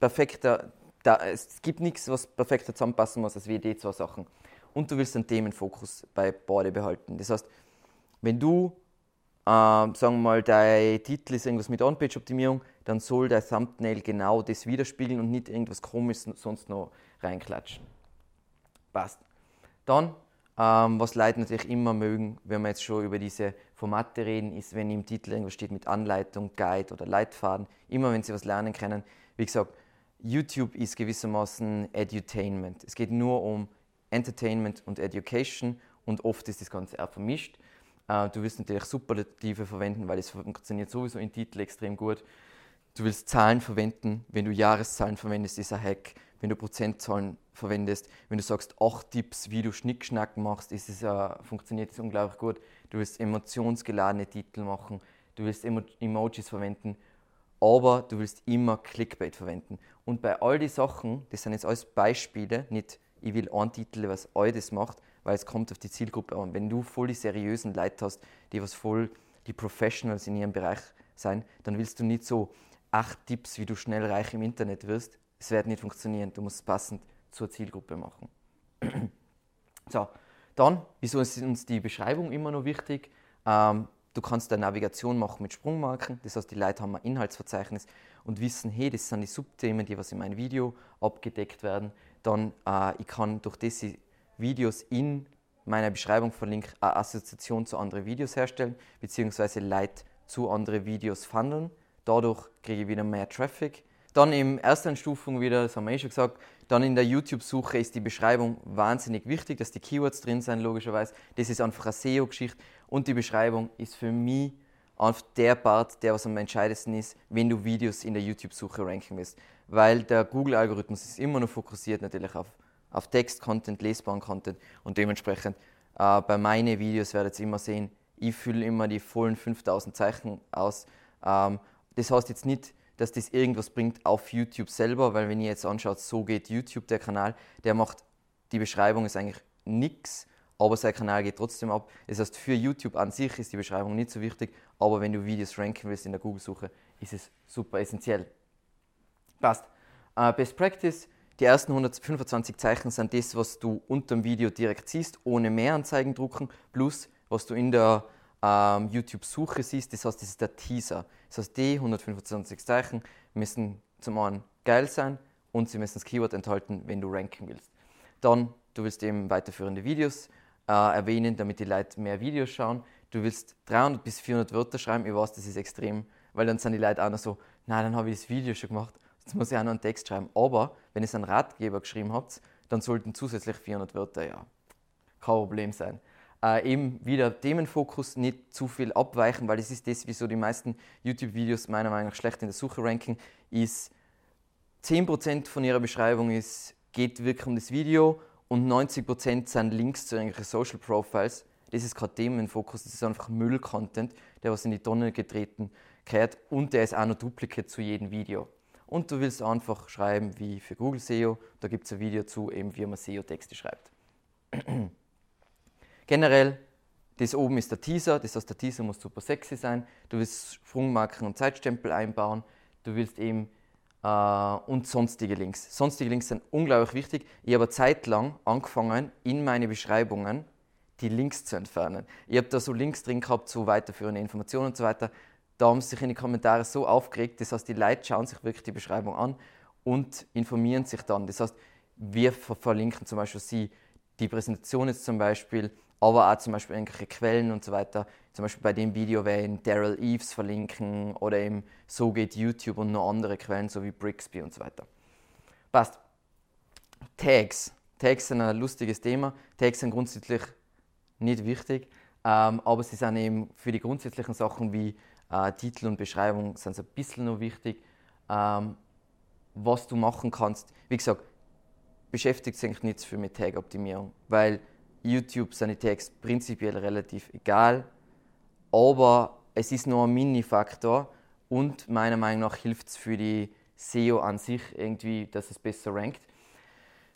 perfekter, da, es gibt nichts, was perfekter zusammenpassen muss, als wie die zwei Sachen. Und du willst einen Themenfokus bei beide behalten. Das heißt, wenn du, äh, sagen wir mal, dein Titel ist irgendwas mit On-Page-Optimierung, dann soll der Thumbnail genau das widerspiegeln und nicht irgendwas komisches sonst noch reinklatschen. Passt. Dann, ähm, was Leute natürlich immer mögen, wenn wir jetzt schon über diese Formate reden, ist, wenn im Titel irgendwas steht mit Anleitung, Guide oder Leitfaden, immer wenn sie was lernen können. Wie gesagt, YouTube ist gewissermaßen Edutainment. Es geht nur um Entertainment und Education und oft ist das Ganze auch vermischt. Äh, du wirst natürlich Superlative verwenden, weil es funktioniert sowieso in Titel extrem gut. Du willst Zahlen verwenden. Wenn du Jahreszahlen verwendest, ist ein Hack. Wenn du Prozentzahlen verwendest, wenn du sagst, acht Tipps, wie du Schnickschnack machst, ist es, uh, funktioniert es unglaublich gut. Du willst emotionsgeladene Titel machen, du willst Emo Emojis verwenden, aber du willst immer Clickbait verwenden. Und bei all die Sachen, das sind jetzt alles Beispiele, nicht ich will einen Titel, was all das macht, weil es kommt auf die Zielgruppe an. Wenn du voll die seriösen Leute hast, die was voll die Professionals in ihrem Bereich sein, dann willst du nicht so acht Tipps, wie du schnell reich im Internet wirst. Es wird nicht funktionieren. Du musst es passend zur Zielgruppe machen. so, dann, wieso ist uns die Beschreibung immer noch wichtig? Ähm, du kannst eine Navigation machen mit Sprungmarken, das heißt, die Leute haben ein Inhaltsverzeichnis und wissen, hey, das sind die Subthemen, die was in meinem Video abgedeckt werden. Dann, äh, ich kann durch diese Videos in meiner Beschreibung verlinken, eine Assoziation zu anderen Videos herstellen, beziehungsweise Leute zu anderen Videos funneln. Dadurch kriege ich wieder mehr Traffic. Dann im ersten Stufung wieder, das haben wir eh schon gesagt, dann in der YouTube-Suche ist die Beschreibung wahnsinnig wichtig, dass die Keywords drin sind, logischerweise. Das ist einfach eine SEO-Geschichte. Und die Beschreibung ist für mich einfach der Part, der was am entscheidendsten ist, wenn du Videos in der YouTube-Suche ranken willst. Weil der Google-Algorithmus ist immer noch fokussiert natürlich auf, auf Text-Content, lesbaren Content und dementsprechend äh, bei meinen Videos werdet ihr immer sehen, ich fülle immer die vollen 5000 Zeichen aus. Ähm, das heißt jetzt nicht, dass das irgendwas bringt auf YouTube selber, weil wenn ihr jetzt anschaut, so geht YouTube, der Kanal, der macht, die Beschreibung ist eigentlich nichts, aber sein Kanal geht trotzdem ab. Das heißt, für YouTube an sich ist die Beschreibung nicht so wichtig, aber wenn du Videos ranken willst in der Google-Suche, ist es super essentiell. Passt. Uh, Best Practice, Die ersten 125 Zeichen sind das, was du unter dem Video direkt siehst, ohne Mehranzeigen drucken, plus was du in der ähm, YouTube-Suche siehst. Das heißt, das ist der Teaser. Das heißt, die 125 Zeichen müssen zum einen geil sein und sie müssen das Keyword enthalten, wenn du ranken willst. Dann, du willst eben weiterführende Videos äh, erwähnen, damit die Leute mehr Videos schauen. Du willst 300 bis 400 Wörter schreiben. Ich weiß, das ist extrem, weil dann sind die Leute auch noch so, na, dann habe ich das Video schon gemacht, jetzt muss ich auch noch einen Text schreiben. Aber wenn ihr einen Ratgeber geschrieben habt, dann sollten zusätzlich 400 Wörter ja kein Problem sein. Äh, eben wieder Themenfokus, nicht zu viel abweichen, weil das ist das, wieso die meisten YouTube-Videos meiner Meinung nach schlecht in der Suche ranken, ist 10% von ihrer Beschreibung ist, geht wirklich um das Video und 90% sind Links zu irgendwelchen Social Profiles. Das ist kein Themenfokus, das ist einfach Müll-Content, der was in die Tonne getreten gehört und der ist auch noch Duplicate zu jedem Video. Und du willst einfach schreiben wie für Google SEO, da gibt es ein Video zu, eben wie man SEO-Texte schreibt. Generell, das oben ist der Teaser, das heißt, der Teaser muss super sexy sein. Du willst Sprungmarken und Zeitstempel einbauen. Du willst eben äh, und sonstige Links. Sonstige Links sind unglaublich wichtig. Ich habe zeitlang angefangen, in meine Beschreibungen die Links zu entfernen. Ich habe da so Links drin gehabt zu weiterführenden Informationen und so weiter. Da haben sie sich in den Kommentaren so aufgeregt. Das heißt, die Leute schauen sich wirklich die Beschreibung an und informieren sich dann. Das heißt, wir verlinken zum Beispiel sie die Präsentation jetzt zum Beispiel aber auch zum Beispiel irgendwelche Quellen und so weiter. Zum Beispiel bei dem Video werde ich Daryl Eves verlinken oder eben So geht YouTube und noch andere Quellen, so wie Brixby und so weiter. Passt. Tags. Tags sind ein lustiges Thema. Tags sind grundsätzlich nicht wichtig, ähm, aber sie sind eben für die grundsätzlichen Sachen wie äh, Titel und Beschreibung sind sie ein bisschen noch wichtig. Ähm, was du machen kannst, wie gesagt, beschäftigt sich nicht viel mit Tag-Optimierung, weil YouTube die Tags prinzipiell relativ egal, aber es ist nur ein Mini-Faktor und meiner Meinung nach hilft es für die SEO an sich irgendwie, dass es besser rankt.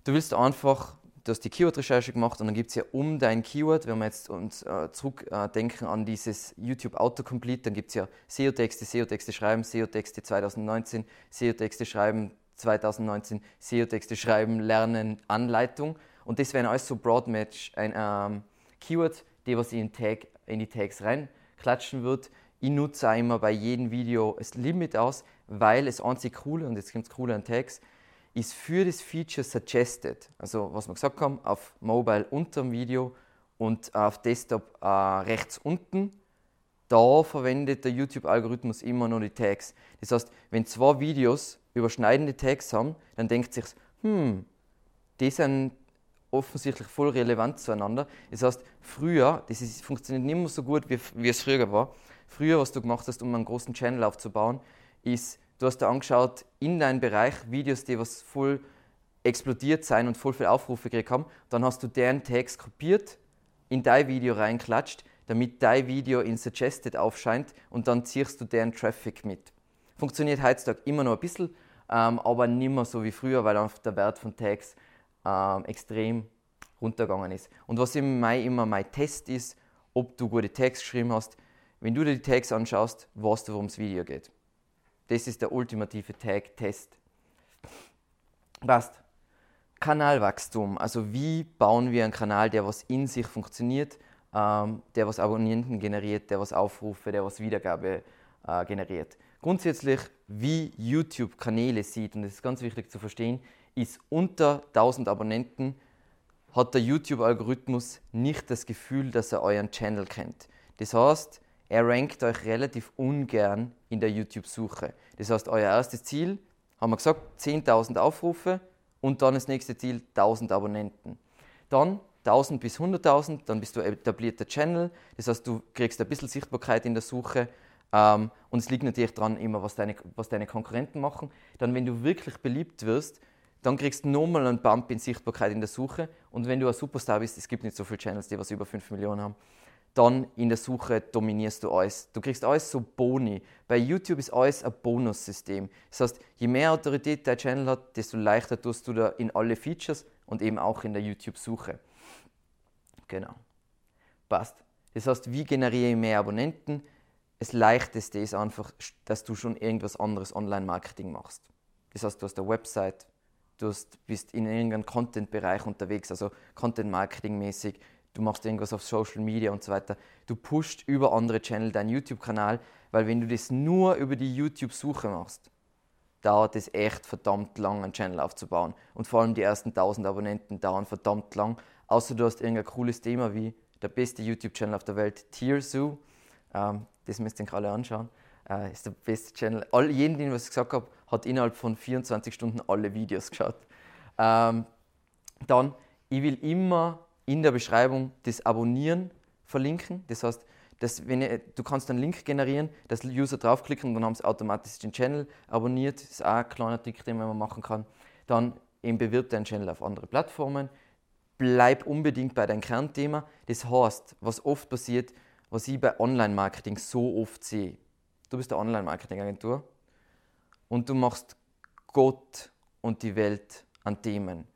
Du willst einfach, du hast die Keyword-Recherche gemacht und dann gibt es ja um dein Keyword, wenn wir jetzt uns äh, zurückdenken äh, an dieses YouTube Autocomplete, dann gibt es ja SEO-Texte, SEO-Texte schreiben, SEO-Texte 2019, SEO-Texte schreiben 2019, SEO-Texte schreiben, lernen, Anleitung. Und das wären alles so Broadmatch ein ähm, Keyword, die was ich in, Tag, in die Tags reinklatschen wird. Ich nutze auch immer bei jedem Video das Limit aus, weil es einzig coole, und jetzt kommt es coole an Tags, ist für das Feature Suggested, also was wir gesagt haben, auf Mobile unter dem Video und auf Desktop äh, rechts unten, da verwendet der YouTube-Algorithmus immer nur die Tags. Das heißt, wenn zwei Videos überschneidende Tags haben, dann denkt sich, hm, die sind offensichtlich voll relevant zueinander. Das heißt, früher, das ist, funktioniert nicht mehr so gut, wie, wie es früher war. Früher, was du gemacht hast, um einen großen Channel aufzubauen, ist, du hast dir angeschaut, in deinem Bereich Videos, die was voll explodiert sein und voll viele Aufrufe gekriegt haben. Dann hast du deren Tags kopiert, in dein Video reinklatscht, damit dein Video in Suggested aufscheint und dann ziehst du deren Traffic mit. Funktioniert heutzutage immer noch ein bisschen, ähm, aber nicht mehr so wie früher, weil einfach der Wert von Tags ähm, extrem runtergegangen ist. Und was im Mai immer mein Test ist, ob du gute Tags geschrieben hast. Wenn du dir die Tags anschaust, weißt du, worum das Video geht. Das ist der ultimative Tag-Test. Passt. Kanalwachstum. Also wie bauen wir einen Kanal, der was in sich funktioniert, ähm, der was Abonnenten generiert, der was Aufrufe, der was Wiedergabe äh, generiert. Grundsätzlich, wie YouTube Kanäle sieht, und das ist ganz wichtig zu verstehen, ist unter 1000 Abonnenten, hat der YouTube-Algorithmus nicht das Gefühl, dass er euren Channel kennt. Das heißt, er rankt euch relativ ungern in der YouTube-Suche. Das heißt, euer erstes Ziel, haben wir gesagt, 10.000 Aufrufe und dann das nächste Ziel 1000 Abonnenten. Dann 1000 bis 100.000, dann bist du etablierter Channel. Das heißt, du kriegst ein bisschen Sichtbarkeit in der Suche. Ähm, und es liegt natürlich daran, immer, was deine, was deine Konkurrenten machen. Dann, wenn du wirklich beliebt wirst, dann kriegst du nochmal einen Bump in Sichtbarkeit in der Suche. Und wenn du ein Superstar bist, es gibt nicht so viele Channels, die was über 5 Millionen haben, dann in der Suche dominierst du alles. Du kriegst alles so Boni. Bei YouTube ist alles ein Bonussystem. Das heißt, je mehr Autorität dein Channel hat, desto leichter tust du da in alle Features und eben auch in der YouTube-Suche. Genau. Passt. Das heißt, wie generiere ich mehr Abonnenten? Das Leichteste ist einfach, dass du schon irgendwas anderes Online-Marketing machst. Das heißt, du hast eine Website, du hast, bist in irgendeinem Content-Bereich unterwegs, also Content-Marketing-mäßig, du machst irgendwas auf Social Media und so weiter. Du pusht über andere Channel deinen YouTube-Kanal, weil wenn du das nur über die YouTube-Suche machst, dauert es echt verdammt lang, einen Channel aufzubauen. Und vor allem die ersten 1000 Abonnenten dauern verdammt lang. Außer du hast irgendein cooles Thema wie der beste YouTube-Channel auf der Welt, Tierzoo. Ähm, das müsst ihr euch alle anschauen. Äh, ist der beste Channel. All, jeden, den ich gesagt habe, hat innerhalb von 24 Stunden alle Videos geschaut. Ähm, dann, ich will immer in der Beschreibung das Abonnieren verlinken. Das heißt, dass wenn ich, du kannst einen Link generieren, dass User draufklicken und dann haben sie automatisch den Channel abonniert. Das ist auch ein kleiner Trick, den man machen kann. Dann eben bewirb deinen Channel auf andere Plattformen. Bleib unbedingt bei deinem Kernthema. Das heißt, was oft passiert, was ich bei Online-Marketing so oft sehe. Du bist eine Online-Marketing-Agentur und du machst Gott und die Welt an Themen.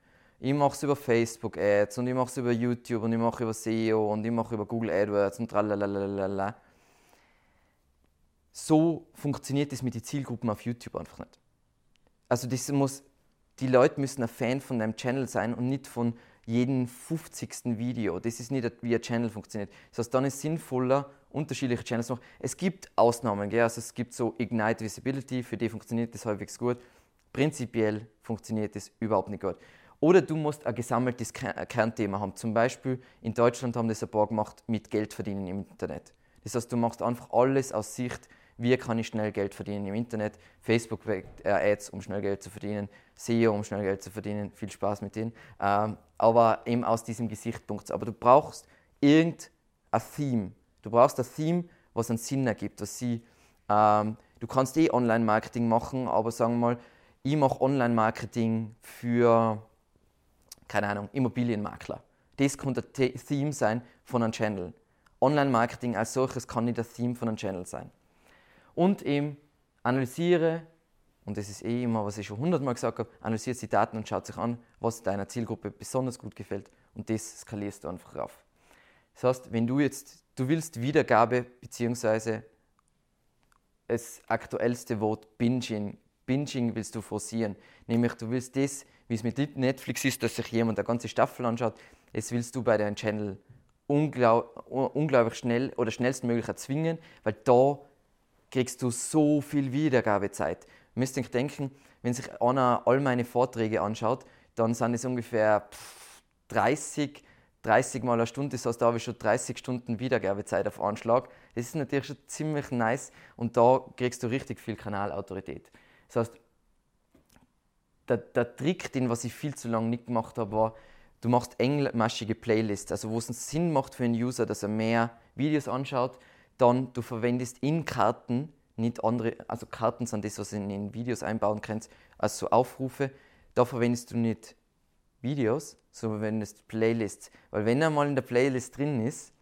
Ich mache es über Facebook Ads und ich mache es über YouTube und ich mache über SEO und ich mache über Google AdWords und tralalala. So funktioniert das mit den Zielgruppen auf YouTube einfach nicht. Also das muss, die Leute müssen ein Fan von deinem Channel sein und nicht von jedem 50. Video. Das ist nicht, wie ein Channel funktioniert. Das heißt, dann ist es sinnvoller, unterschiedliche Channels machen. Es gibt Ausnahmen, gell? also es gibt so Ignite Visibility, für die funktioniert das halbwegs gut. Prinzipiell funktioniert das überhaupt nicht gut. Oder du musst ein gesammeltes Kernthema haben. Zum Beispiel in Deutschland haben das ein paar gemacht mit Geld verdienen im Internet. Das heißt, du machst einfach alles aus Sicht, wie kann ich schnell Geld verdienen im Internet. Facebook äh, Ads, um schnell Geld zu verdienen. SEO, um schnell Geld zu verdienen. Viel Spaß mit denen. Ähm, aber eben aus diesem Gesichtspunkt. Aber du brauchst irgendein Theme. Du brauchst ein Theme, was einen Sinn ergibt. Was sie, ähm, du kannst eh Online-Marketing machen, aber sagen wir mal, ich mache Online-Marketing für keine Ahnung, Immobilienmakler. Das kann der Theme sein von einem Channel. Online-Marketing als solches kann nicht das Theme von einem Channel sein. Und eben analysiere, und das ist eh immer, was ich schon hundertmal gesagt habe, analysiert die Daten und schaut sich an, was deiner Zielgruppe besonders gut gefällt und das skalierst du einfach rauf. Das heißt, wenn du jetzt, du willst Wiedergabe bzw. das aktuellste Wort Binging, Binging willst du forcieren, nämlich du willst das wie es mit Netflix ist, dass sich jemand eine ganze Staffel anschaut, das willst du bei deinem Channel unglaub, unglaublich schnell oder schnellstmöglich erzwingen, weil da kriegst du so viel Wiedergabezeit. Du müsst euch denken, wenn sich einer all meine Vorträge anschaut, dann sind es ungefähr 30, 30 Mal eine Stunde, das heißt, da habe ich schon 30 Stunden Wiedergabezeit auf Anschlag. Das ist natürlich schon ziemlich nice und da kriegst du richtig viel Kanalautorität. Das heißt, der, der Trick, den was ich viel zu lange nicht gemacht habe, war, du machst engmaschige Playlists, also wo es einen Sinn macht für einen User, dass er mehr Videos anschaut, dann du verwendest in Karten nicht andere, also Karten sind das, was du in Videos einbauen kannst, also so Aufrufe, da verwendest du nicht Videos, sondern verwendest Playlists, weil wenn er mal in der Playlist drin ist,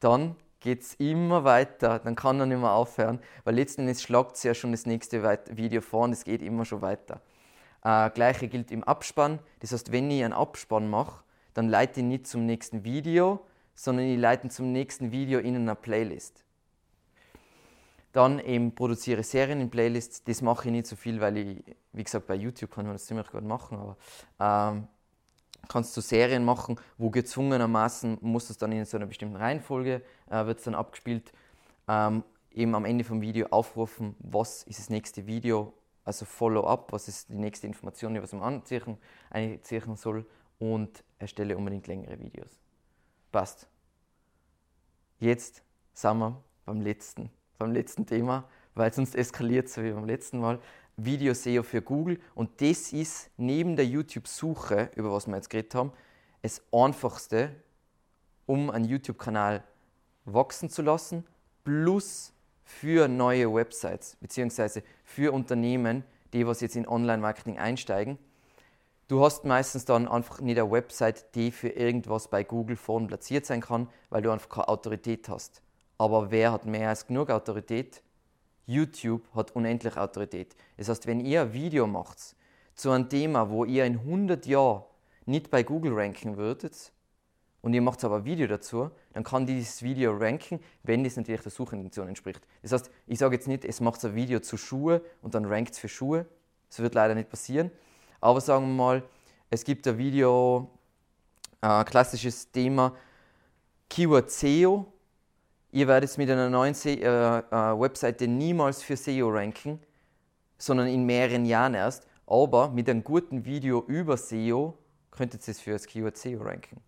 dann geht es immer weiter, dann kann er nicht mehr aufhören, weil letzten Endes schlagt es ja schon das nächste Video vor und es geht immer schon weiter. Äh, Gleiche gilt im Abspann. Das heißt, wenn ich einen Abspann mache, dann leite ich nicht zum nächsten Video, sondern ich leite zum nächsten Video in einer Playlist. Dann eben produziere Serien in Playlists. Das mache ich nicht so viel, weil ich, wie gesagt, bei YouTube kann man das ziemlich gut machen, aber ähm, kannst du Serien machen, wo gezwungenermaßen muss es dann in so einer bestimmten Reihenfolge, äh, wird es dann abgespielt, ähm, eben am Ende vom Video aufrufen, was ist das nächste Video also Follow-up, was ist die nächste Information, die was man anziehen, einziehen soll und erstelle unbedingt längere Videos. Passt. Jetzt sind wir beim letzten, beim letzten Thema, weil sonst eskaliert so wie beim letzten Mal. Video SEO für Google und das ist neben der YouTube-Suche, über was wir jetzt geredet haben, das einfachste, um einen YouTube-Kanal wachsen zu lassen, plus für neue Websites bzw. für Unternehmen, die was jetzt in Online-Marketing einsteigen. Du hast meistens dann einfach nicht eine Website, die für irgendwas bei Google vorn platziert sein kann, weil du einfach keine Autorität hast. Aber wer hat mehr als genug Autorität? YouTube hat unendlich Autorität. Das heißt, wenn ihr ein Video macht zu einem Thema, wo ihr in 100 Jahren nicht bei Google ranken würdet, und ihr macht aber ein Video dazu, dann kann dieses Video ranken, wenn das natürlich der Suchintention entspricht. Das heißt, ich sage jetzt nicht, es macht ein Video zu Schuhe und dann rankt es für Schuhe. Das wird leider nicht passieren. Aber sagen wir mal, es gibt ein Video, ein klassisches Thema, Keyword SEO. Ihr werdet mit einer neuen Se äh, äh, Webseite niemals für SEO ranken, sondern in mehreren Jahren erst. Aber mit einem guten Video über SEO könntet ihr es für das Keyword SEO ranken.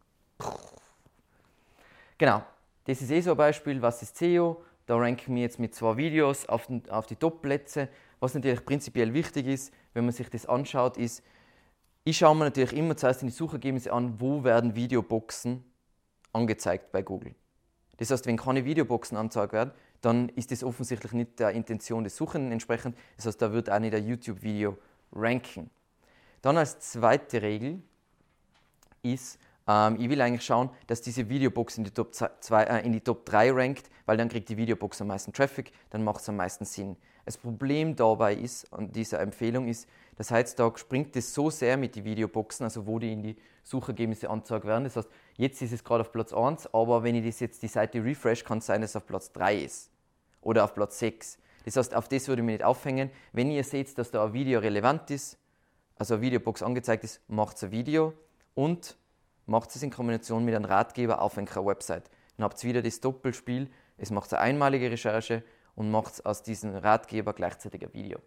Genau, das ist eh so ein Beispiel, was ist SEO. Da ranken wir jetzt mit zwei Videos auf, den, auf die Top-Plätze. Was natürlich prinzipiell wichtig ist, wenn man sich das anschaut, ist, ich schaue mir natürlich immer zuerst in die Suchergebnisse an, wo werden Videoboxen angezeigt bei Google. Das heißt, wenn keine Videoboxen angezeigt werden, dann ist das offensichtlich nicht der Intention des Suchenden entsprechend. Das heißt, da wird auch nicht ein YouTube-Video ranken. Dann als zweite Regel ist, ähm, ich will eigentlich schauen, dass diese Videobox in die, Top 2, äh, in die Top 3 rankt, weil dann kriegt die Videobox am meisten Traffic, dann macht es am meisten Sinn. Das Problem dabei ist, an dieser Empfehlung ist, dass heutzutage springt es so sehr mit den Videoboxen, also wo die in die Suchergebnisse angezeigt werden. Das heißt, jetzt ist es gerade auf Platz 1, aber wenn ich das jetzt die Seite refresh, kann es sein, dass es auf Platz 3 ist oder auf Platz 6. Das heißt, auf das würde ich mich nicht aufhängen. Wenn ihr seht, dass da ein Video relevant ist, also eine Videobox angezeigt ist, macht ein Video und macht es in Kombination mit einem Ratgeber auf einer Website. Dann habt ihr wieder das Doppelspiel, es macht eine einmalige Recherche und macht aus diesem Ratgeber gleichzeitig ein Video.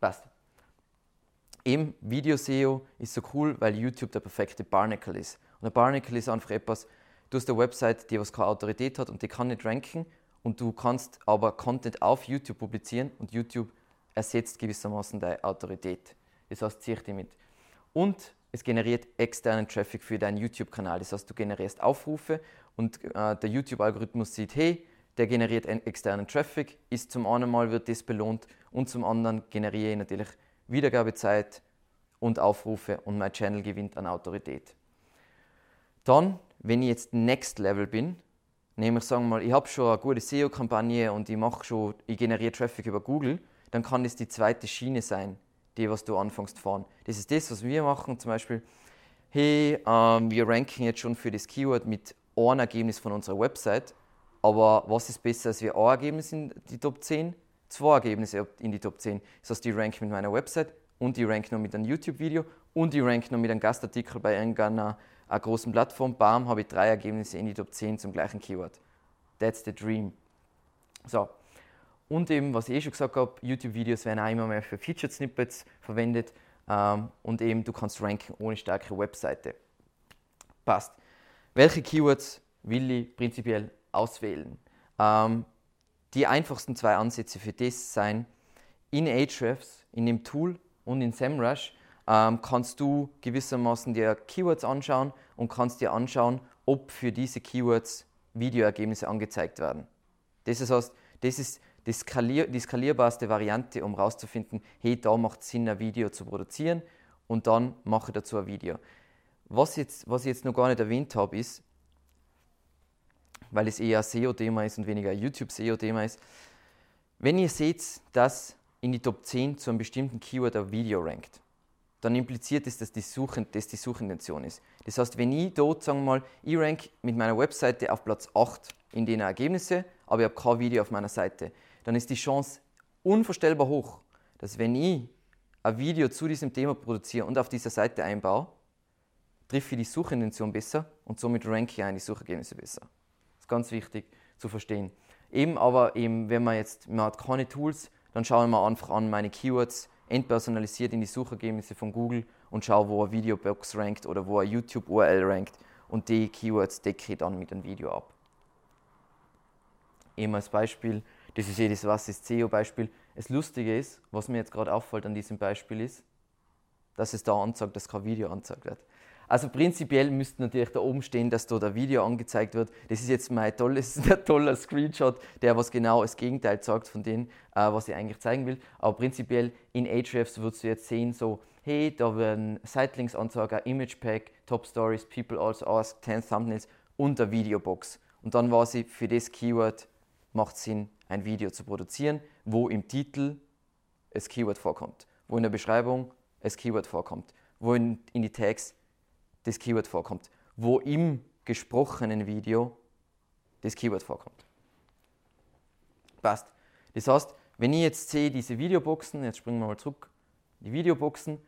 Passt. Eben Video-SEO ist so cool, weil YouTube der perfekte Barnacle ist. Und ein Barnacle ist einfach etwas, du hast eine Website, die was keine Autorität hat und die kann nicht ranken und du kannst aber Content auf YouTube publizieren und YouTube ersetzt gewissermaßen deine Autorität. Das heißt, zieh dich mit. Und es generiert externen Traffic für deinen YouTube-Kanal. Das heißt, du generierst Aufrufe und äh, der YouTube-Algorithmus sieht, hey, der generiert externen Traffic, ist zum einen mal wird das belohnt und zum anderen generiere ich natürlich Wiedergabezeit und Aufrufe und mein Channel gewinnt an Autorität. Dann, wenn ich jetzt Next Level bin, nämlich sagen mal, ich habe schon eine gute SEO-Kampagne und ich mache schon, ich generiere Traffic über Google, dann kann das die zweite Schiene sein, die was du anfängst fahren. Das ist das, was wir machen, zum Beispiel, hey, ähm, wir ranken jetzt schon für das Keyword mit einem Ergebnis von unserer Website aber was ist besser, als wir ein Ergebnis in die Top 10? Zwei Ergebnisse in die Top 10. Das heißt, ich rank mit meiner Website und ich rank noch mit einem YouTube-Video und ich rank noch mit einem Gastartikel bei irgendeiner großen Plattform. Bam, habe ich drei Ergebnisse in die Top 10 zum gleichen Keyword. That's the dream. So. Und eben, was ich eh schon gesagt habe, YouTube-Videos werden auch immer mehr für Featured Snippets verwendet ähm, und eben du kannst ranken ohne starke Webseite. Passt. Welche Keywords will ich prinzipiell auswählen. Ähm, die einfachsten zwei Ansätze für das sein, in Ahrefs, in dem Tool und in SEMrush ähm, kannst du gewissermaßen dir Keywords anschauen und kannst dir anschauen, ob für diese Keywords Videoergebnisse angezeigt werden. Das heißt, das ist die, skalier die skalierbarste Variante, um herauszufinden, hey, da macht es Sinn, ein Video zu produzieren und dann mache dazu ein Video. Was, jetzt, was ich jetzt noch gar nicht erwähnt habe, ist, weil es eher ein SEO-Thema ist und weniger ein YouTube-SEO-Thema ist. Wenn ihr seht, dass in die Top 10 zu einem bestimmten Keyword ein Video rankt, dann impliziert es, dass die, Suchen, dass die Suchintention ist. Das heißt, wenn ich dort, sagen wir mal, ich rank mit meiner Webseite auf Platz 8 in den Ergebnissen, aber ich habe kein Video auf meiner Seite, dann ist die Chance unvorstellbar hoch, dass wenn ich ein Video zu diesem Thema produziere und auf dieser Seite einbaue, treffe ich die Suchintention besser und somit ranke ich ein die Suchergebnisse besser ist ganz wichtig zu verstehen. Eben aber, eben, wenn man jetzt man hat keine Tools, dann schaue ich mir einfach an meine Keywords entpersonalisiert in die Suchergebnisse von Google und schaue, wo eine Videobox rankt oder wo eine YouTube-URL rankt und die Keywords decke ich dann mit einem Video ab. Eben als Beispiel, das ist jedes Was ist SEO-Beispiel. Das Lustige ist, was mir jetzt gerade auffällt an diesem Beispiel ist, dass es da anzeigt, dass kein Video angezeigt wird. Also prinzipiell müsste natürlich da oben stehen, dass da ein Video angezeigt wird. Das ist jetzt mein tolles, toller Screenshot, der was genau das Gegenteil sagt von dem, äh, was ich eigentlich zeigen will. Aber prinzipiell in Ahrefs würdest du jetzt sehen, so, hey, da werden Sitelinks anzeigen, Image Pack, Top Stories, People also ask, 10 Thumbnails und eine Videobox. Und dann war sie für das Keyword macht Sinn, ein Video zu produzieren, wo im Titel das Keyword vorkommt, wo in der Beschreibung das Keyword vorkommt, wo in, in die Tags das Keyword vorkommt, wo im gesprochenen Video das Keyword vorkommt. Passt. Das heißt, wenn ich jetzt sehe, diese Videoboxen, jetzt springen wir mal zurück, die Videoboxen,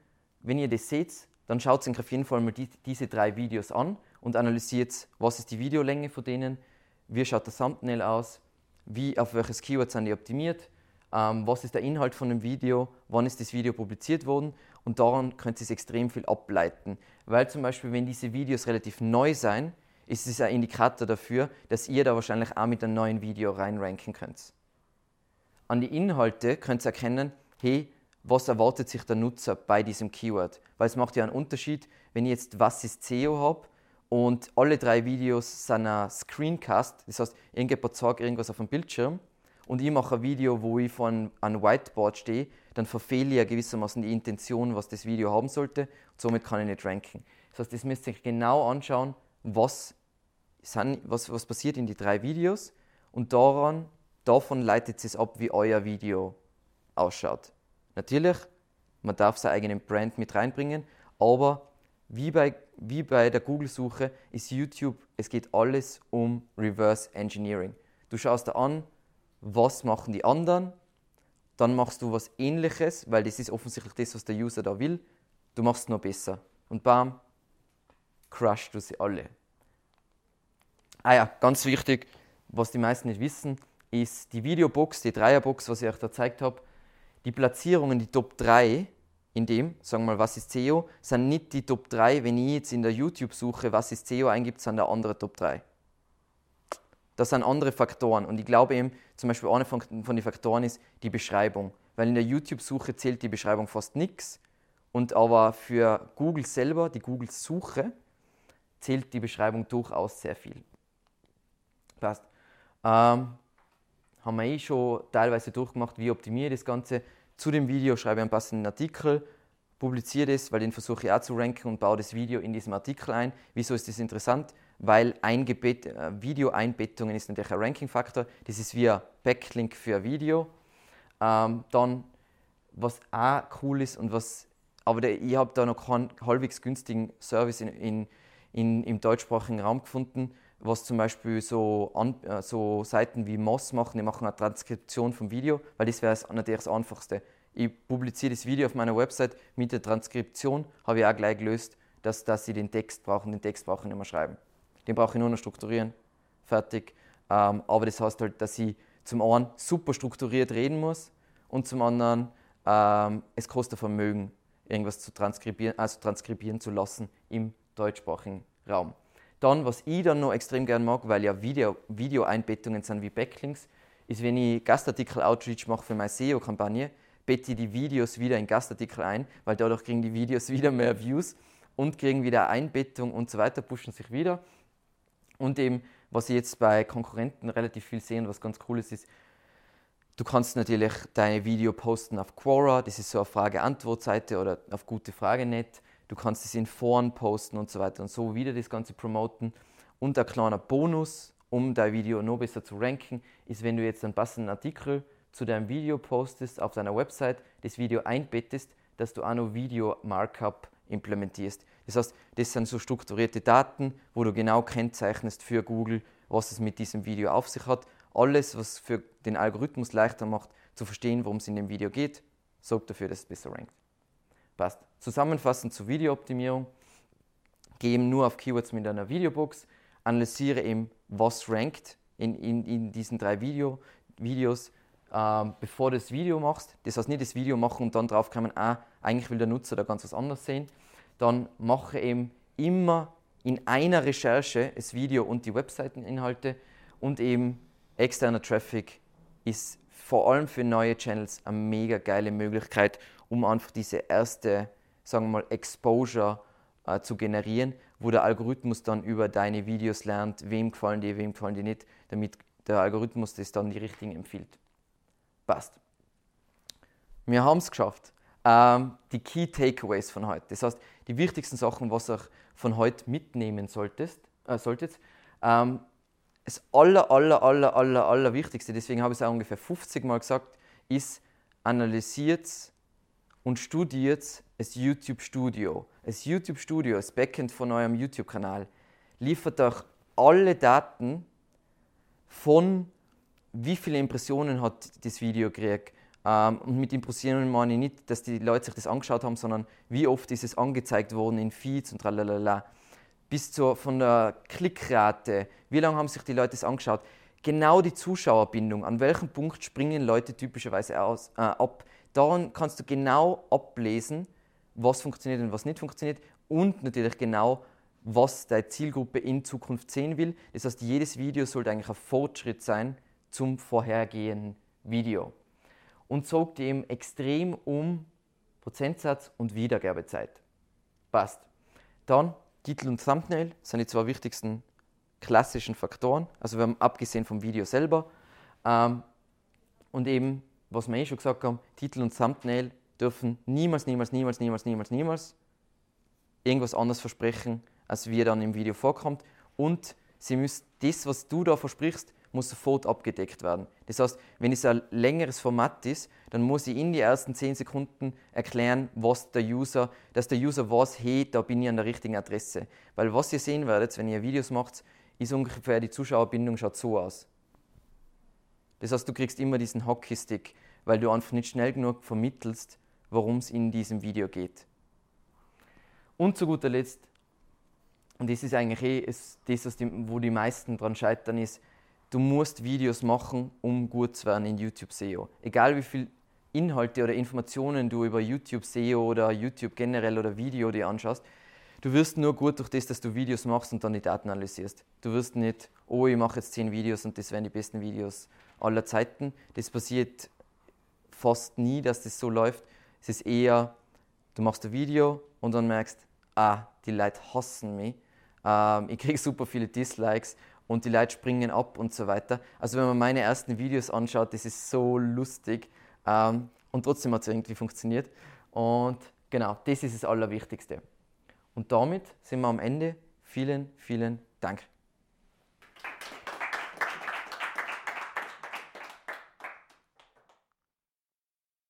wenn ihr das seht, dann schaut euch auf jeden Fall mal die, diese drei Videos an und analysiert, was ist die Videolänge von denen, wie schaut das Thumbnail aus, wie, auf welches Keyword sind die optimiert, ähm, was ist der Inhalt von dem Video, wann ist das Video publiziert worden und daran könnt ihr extrem viel ableiten. Weil zum Beispiel, wenn diese Videos relativ neu sind, ist es ein Indikator dafür, dass ihr da wahrscheinlich auch mit einem neuen Video reinranken könnt. An die Inhalte könnt ihr erkennen, hey, was erwartet sich der Nutzer bei diesem Keyword? Weil es macht ja einen Unterschied, wenn ich jetzt was ist SEO habe und alle drei Videos sind ein Screencast, das heißt, irgendjemand zeigt irgendwas auf dem Bildschirm und ich mache ein Video, wo ich vor einem Whiteboard stehe, dann verfehle ich ja gewissermaßen die Intention, was das Video haben sollte und somit kann ich nicht ranken. Das heißt, das müsst ihr euch genau anschauen, was, sind, was, was passiert in die drei Videos und daran, davon leitet es ab, wie euer Video ausschaut. Natürlich, man darf seinen eigenen Brand mit reinbringen, aber wie bei, wie bei der Google-Suche ist YouTube, es geht alles um Reverse Engineering. Du schaust dir an, was machen die anderen, dann machst du was ähnliches, weil das ist offensichtlich das, was der User da will. Du machst es noch besser. Und bam, crusht du sie alle. Ah ja, ganz wichtig, was die meisten nicht wissen, ist die Videobox, die Dreierbox, was ich euch da gezeigt habe. Die Platzierungen, die Top 3 in dem, sagen wir mal, was ist SEO, sind nicht die Top 3, wenn ich jetzt in der YouTube-Suche, was ist SEO eingibt, sind der andere Top 3. Das sind andere Faktoren. Und ich glaube eben, zum Beispiel eine von, von den Faktoren ist die Beschreibung. Weil in der YouTube-Suche zählt die Beschreibung fast nichts. Und aber für Google selber, die Google-Suche, zählt die Beschreibung durchaus sehr viel. Passt. Ähm, haben wir eh schon teilweise durchgemacht, wie optimiere ich das Ganze. Zu dem Video schreibe ich einen passenden Artikel, publiziere das, weil den versuche ich auch zu ranken und baue das Video in diesem Artikel ein. Wieso ist das interessant? Weil Eingebet äh, Video-Einbettungen ist natürlich ein Ranking-Faktor. Das ist wie ein Backlink für ein Video. Ähm, dann, was auch cool ist und was, aber der, ich habe da noch keinen halbwegs günstigen Service in, in, in, im deutschsprachigen Raum gefunden, was zum Beispiel so, an, äh, so Seiten wie Moss machen, die machen eine Transkription vom Video, weil das wäre natürlich das Einfachste. Ich publiziere das Video auf meiner Website mit der Transkription, habe ich auch gleich gelöst, dass, dass sie den Text brauchen. Den Text brauche ich nicht mehr schreiben. Den brauche ich nur noch strukturieren, fertig. Ähm, aber das heißt halt, dass ich zum einen super strukturiert reden muss und zum anderen ähm, es kostet Vermögen, irgendwas zu transkribieren, also transkribieren zu lassen im deutschsprachigen Raum. Dann, was ich dann noch extrem gerne mag, weil ja Video, Video-Einbettungen sind wie Backlinks, ist, wenn ich Gastartikel-Outreach mache für meine SEO-Kampagne, bette ich die Videos wieder in Gastartikel ein, weil dadurch kriegen die Videos wieder mehr Views und kriegen wieder Einbettung und so weiter, pushen sich wieder. Und eben, was ich jetzt bei Konkurrenten relativ viel sehe und was ganz cool ist, ist, du kannst natürlich dein Video posten auf Quora, das ist so eine Frage-Antwort-Seite oder auf gute Frage.net du kannst es in Foren posten und so weiter und so wieder das Ganze promoten. Und ein kleiner Bonus, um dein Video noch besser zu ranken, ist, wenn du jetzt einen passenden Artikel zu deinem Video postest auf deiner Website, das Video einbettest, dass du auch noch Video-Markup implementierst. Das heißt, das sind so strukturierte Daten, wo du genau kennzeichnest für Google, was es mit diesem Video auf sich hat. Alles, was für den Algorithmus leichter macht, zu verstehen, worum es in dem Video geht, sorgt dafür, dass es besser rankt. Passt. Zusammenfassend zur Videooptimierung. Gehe eben nur auf Keywords mit einer Videobox, analysiere eben, was rankt in, in, in diesen drei Video, Videos, ähm, bevor du das Video machst. Das heißt nicht das Video machen und dann drauf kommen, ah, eigentlich will der Nutzer da ganz was anderes sehen. Dann mache eben immer in einer Recherche das Video und die Webseiteninhalte und eben externer Traffic ist vor allem für neue Channels eine mega geile Möglichkeit, um einfach diese erste, sagen wir mal, Exposure äh, zu generieren, wo der Algorithmus dann über deine Videos lernt, wem gefallen die, wem gefallen die nicht, damit der Algorithmus das dann die richtigen empfiehlt. Passt. Wir haben es geschafft. Ähm, die Key Takeaways von heute. Das heißt, die wichtigsten Sachen, was ihr von heute mitnehmen solltest, äh, solltet. Ähm, das aller, aller, aller, aller, aller Wichtigste, deswegen habe ich es auch ungefähr 50 Mal gesagt, ist, analysiert und studiert das YouTube Studio. Das YouTube Studio, das Backend von eurem YouTube-Kanal, liefert euch alle Daten von wie viele Impressionen hat das Video gekriegt, und mit Impressieren meine ich nicht, dass die Leute sich das angeschaut haben, sondern wie oft ist es angezeigt worden in Feeds und tralalala. Bis zur, von der Klickrate, wie lange haben sich die Leute das angeschaut. Genau die Zuschauerbindung, an welchem Punkt springen Leute typischerweise aus, äh, ab. Daran kannst du genau ablesen, was funktioniert und was nicht funktioniert und natürlich genau, was deine Zielgruppe in Zukunft sehen will. Das heißt, jedes Video sollte eigentlich ein Fortschritt sein zum vorhergehenden Video und zog eben extrem um Prozentsatz und Wiedergabezeit. Passt. Dann Titel und Thumbnail sind die zwei wichtigsten klassischen Faktoren. Also wir haben abgesehen vom Video selber. Ähm, und eben, was wir eh schon gesagt haben, Titel und Thumbnail dürfen niemals, niemals, niemals, niemals, niemals, niemals irgendwas anderes versprechen, als wie dann im Video vorkommt. Und sie müssen das, was du da versprichst, muss sofort abgedeckt werden. Das heißt, wenn es ein längeres Format ist, dann muss ich in die ersten 10 Sekunden erklären, was der User, dass der User weiß, hey, da bin ich an der richtigen Adresse. Weil was ihr sehen werdet, wenn ihr Videos macht, ist ungefähr die Zuschauerbindung schaut so aus. Das heißt, du kriegst immer diesen Hockeystick, weil du einfach nicht schnell genug vermittelst, worum es in diesem Video geht. Und zu guter Letzt, und das ist eigentlich eh das, wo die meisten dran scheitern, ist, du musst Videos machen, um gut zu werden in YouTube SEO. Egal wie viel Inhalte oder Informationen du über YouTube SEO oder YouTube generell oder Video dir anschaust, du wirst nur gut durch das, dass du Videos machst und dann die Daten analysierst. Du wirst nicht, oh, ich mache jetzt 10 Videos und das wären die besten Videos aller Zeiten. Das passiert fast nie, dass das so läuft. Es ist eher, du machst ein Video und dann merkst, ah, die Leute hassen mich. Ähm, ich kriege super viele Dislikes und die Leute springen ab und so weiter. Also wenn man meine ersten Videos anschaut, das ist so lustig ähm, und trotzdem hat es irgendwie funktioniert. Und genau, das ist das Allerwichtigste. Und damit sind wir am Ende. Vielen, vielen Dank.